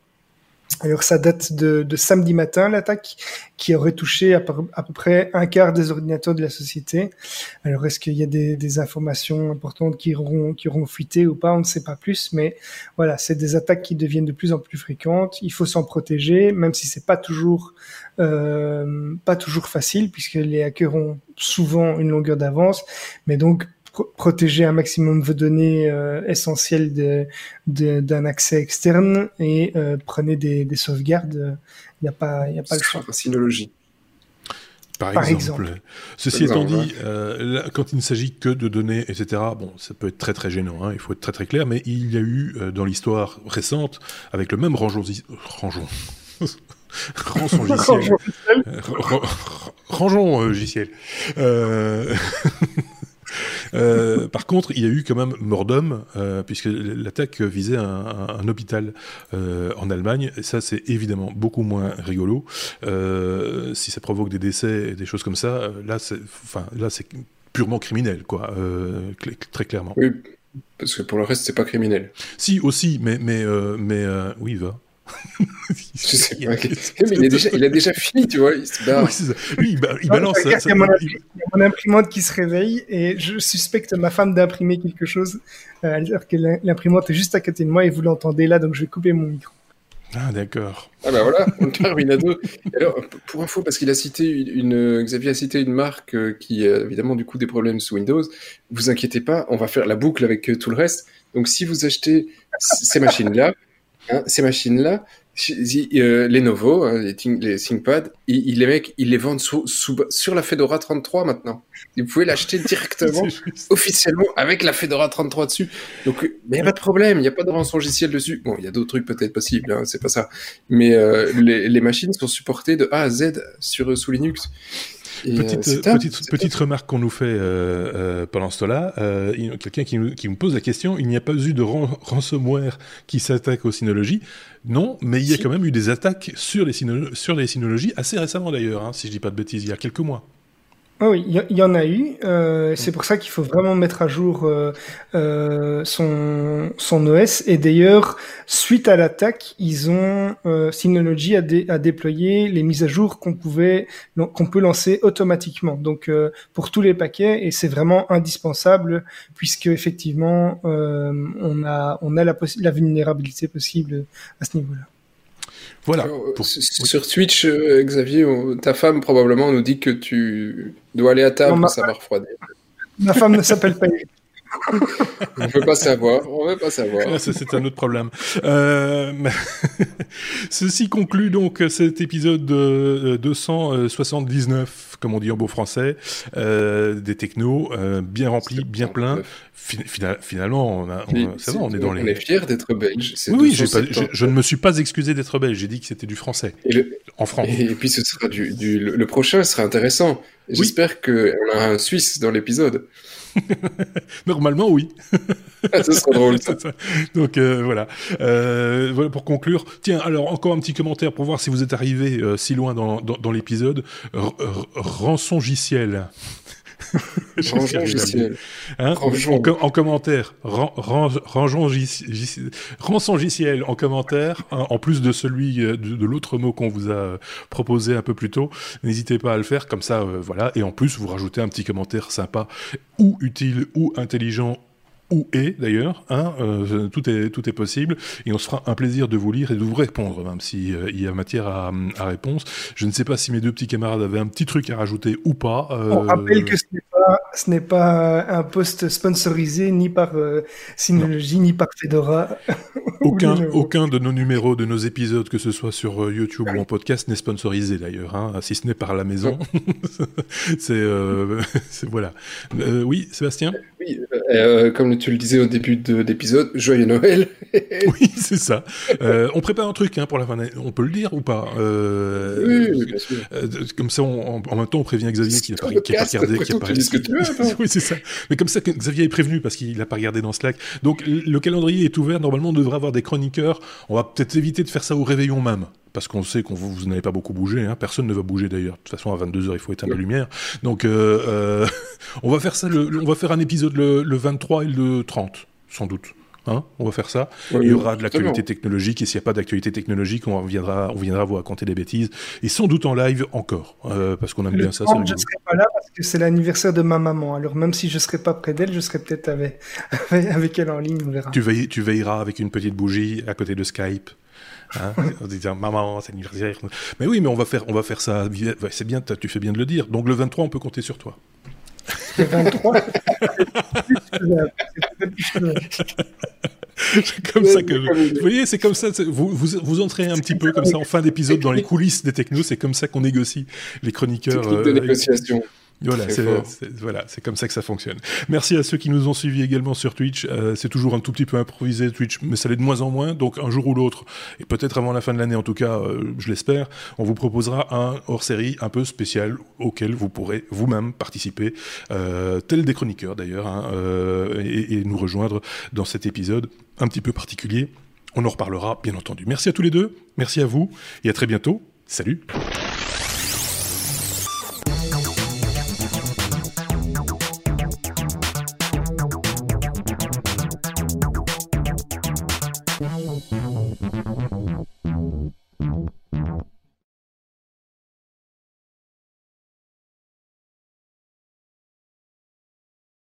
Alors ça date de, de samedi matin l'attaque qui aurait touché à, peu près un quart des ordinateurs de la société. Alors est-ce qu'il y a des, des, informations importantes qui auront qui auront fuité ou pas? On ne sait pas plus, mais voilà, c'est des attaques qui deviennent de plus en plus fréquentes. Il faut s'en protéger, même si c'est pas toujours euh, pas toujours facile puisque les hackers ont souvent une longueur d'avance, mais donc protéger un maximum vos données euh, essentielles d'un de, d'un accès externe et euh, prenez des, des sauvegardes. Il n'y a pas, il a pas le choix. Synologie. Par, Par exemple. exemple. Ceci étant dit, euh, quand il ne s'agit que de données, etc., bon, ça peut être très très gênant, hein, il faut être très très clair, mais il y a eu euh, dans l'histoire récente, avec le même rangeon... rangeon rançon logiciel. Rangeons logiciel. Euh... Euh, par contre, il y a eu quand même mort d'homme, euh, puisque l'attaque visait un, un, un hôpital euh, en Allemagne. Et ça, c'est évidemment beaucoup moins rigolo. Si ça provoque des décès et des choses comme ça, là, c'est, enfin, là, c'est purement criminel, quoi, cl très clairement. Oui, parce que pour le reste, c'est pas criminel. Si, aussi, mais, mais, mais oui, va. Je sais pas. mais il, déjà, il, a déjà fini, tu vois. Il se barre. Oui, ça. Lui, il, il balance. il, y a mon, il y a mon imprimante qui se réveille et je suspecte ma femme d'imprimer quelque chose euh, alors que l'imprimante est juste à côté de moi et vous l'entendez là, donc je vais couper mon micro. Ah d'accord. Ah bah voilà, on termine à deux. Alors pour info, parce qu'il a cité une, Xavier a cité une marque euh, qui a évidemment du coup des problèmes sous Windows. Vous inquiétez pas, on va faire la boucle avec euh, tout le reste. Donc si vous achetez ces machines là, Hein, ces machines-là, euh, Lenovo, hein, les, les ThinkPad, ils, les mecs, ils les vendent sous, sous, sur la Fedora 33 maintenant. Vous pouvez l'acheter directement, officiellement, avec la Fedora 33 dessus. Donc, mais il n'y a pas de problème, il n'y a pas de rançongiciel dessus. Bon, il y a d'autres trucs peut-être possibles, hein, c'est pas ça. Mais euh, les, les, machines sont supportées de A à Z sur, sous Linux. Petite, euh, petite, petite remarque qu'on nous fait euh, euh, pendant ce temps-là, quelqu'un qui, qui, me pose la question, il n'y a pas eu de ran ransomware qui s'attaque aux synologies Non, mais il y a si. quand même eu des attaques sur les, sur les synologies assez récemment d'ailleurs, hein, si je dis pas de bêtises, il y a quelques mois. Ah oui, il y, en a eu. Euh, c'est pour ça qu'il faut vraiment mettre à jour euh, euh, son, son OS. Et d'ailleurs, suite à l'attaque, ils ont euh, Synology a, dé, a, déployé les mises à jour qu'on pouvait qu'on peut lancer automatiquement. Donc euh, pour tous les paquets, et c'est vraiment indispensable puisque effectivement euh, on a on a la, la vulnérabilité possible à ce niveau-là. Voilà. Pour... Sur Twitch, euh, Xavier, ta femme probablement nous dit que tu dois aller à table non, pour savoir refroidir. Ma femme ne s'appelle pas on ne peut pas savoir, on veut pas savoir. Ah, c'est un autre problème. Euh, ceci conclut donc cet épisode de 279, comme on dit en beau français, euh, des technos, euh, bien remplis, bien pleins. Fina finalement, on, a, on, est, on est dans les. On est fiers d'être belge. Oui, pas, je, je, ne me suis pas excusé d'être belge. J'ai dit que c'était du français. Le, en France. Et, et, puis ce sera du, du le, le prochain sera intéressant. J'espère oui. qu'on a un Suisse dans l'épisode. Normalement, oui. Ce sera drôle. Ça. Donc voilà. voilà pour conclure. Tiens, alors encore un petit commentaire pour voir si vous êtes arrivé si loin dans, dans, dans l'épisode. Rançongiciel. Hein en, commentaire, rangeons en commentaire, hein, en plus de celui euh, de, l'autre mot qu'on vous a proposé un peu plus tôt. N'hésitez pas à le faire, comme ça, euh, voilà. Et en plus, vous rajoutez un petit commentaire sympa, ou utile, ou intelligent, ou est d'ailleurs, hein, euh, tout, est, tout est possible, et on se fera un plaisir de vous lire et de vous répondre, même s'il euh, y a matière à, à, réponse. Je ne sais pas si mes deux petits camarades avaient un petit truc à rajouter ou pas. Euh... On rappelle que ce n'est pas, ce n'est pas un post sponsorisé ni par euh, Synology ni par Fedora. Aucun, aucun de nos numéros, de nos épisodes, que ce soit sur euh, YouTube ou en podcast, n'est sponsorisé d'ailleurs, hein, si ce n'est par la maison. c'est, voilà. oui, Sébastien? Oui, comme le tu le disais au début de l'épisode, joyeux Noël. oui, c'est ça. Euh, on prépare un truc hein, pour la fin d'année. On peut le dire ou pas euh, Oui, bien sûr. Euh, comme ça, on, en même temps, on prévient Xavier qu'il n'a pas, pas, regardé. Qu pas... Tu ce que tu veux, oui, c'est ça. Mais comme ça, Xavier est prévenu parce qu'il n'a pas regardé dans Slack. Donc, le calendrier est ouvert. Normalement, on devrait avoir des chroniqueurs. On va peut-être éviter de faire ça au réveillon même parce qu'on sait qu'on vous, vous n'avez pas beaucoup bougé, hein. personne ne va bouger d'ailleurs. De toute façon, à 22h, il faut éteindre la lumière. Donc, euh, euh, on va faire ça, le, on va faire un épisode le, le, 23 et le 30, sans doute. Hein on va faire ça. il y aura de l'actualité technologique, et s'il n'y a pas d'actualité technologique, on viendra, on viendra vous raconter des bêtises, et sans doute en live encore, euh, parce qu'on aime bien ça. je ne serai pas là parce que c'est l'anniversaire de ma maman, alors même si je ne serai pas près d'elle, je serai peut-être avec, avec elle en ligne, on verra. Tu veilleras avec une petite bougie à côté de Skype. Hein en disant maman, c'est l'anniversaire. Mais oui, mais on va faire, on va faire ça. C'est bien, tu fais bien de le dire. Donc le 23, on peut compter sur toi. Le 23 c'est comme ça que vous voyez c'est comme ça vous, vous, vous entrez un petit peu comme ça en fin d'épisode dans les coulisses des technos c'est comme ça qu'on négocie les chroniqueurs de euh, négociation voilà, c'est voilà, comme ça que ça fonctionne. Merci à ceux qui nous ont suivis également sur Twitch. Euh, c'est toujours un tout petit peu improvisé Twitch, mais ça l'est de moins en moins. Donc un jour ou l'autre, et peut-être avant la fin de l'année en tout cas, euh, je l'espère, on vous proposera un hors-série un peu spécial auquel vous pourrez vous-même participer, euh, tel des chroniqueurs d'ailleurs, hein, et, et nous rejoindre dans cet épisode un petit peu particulier. On en reparlera bien entendu. Merci à tous les deux, merci à vous et à très bientôt. Salut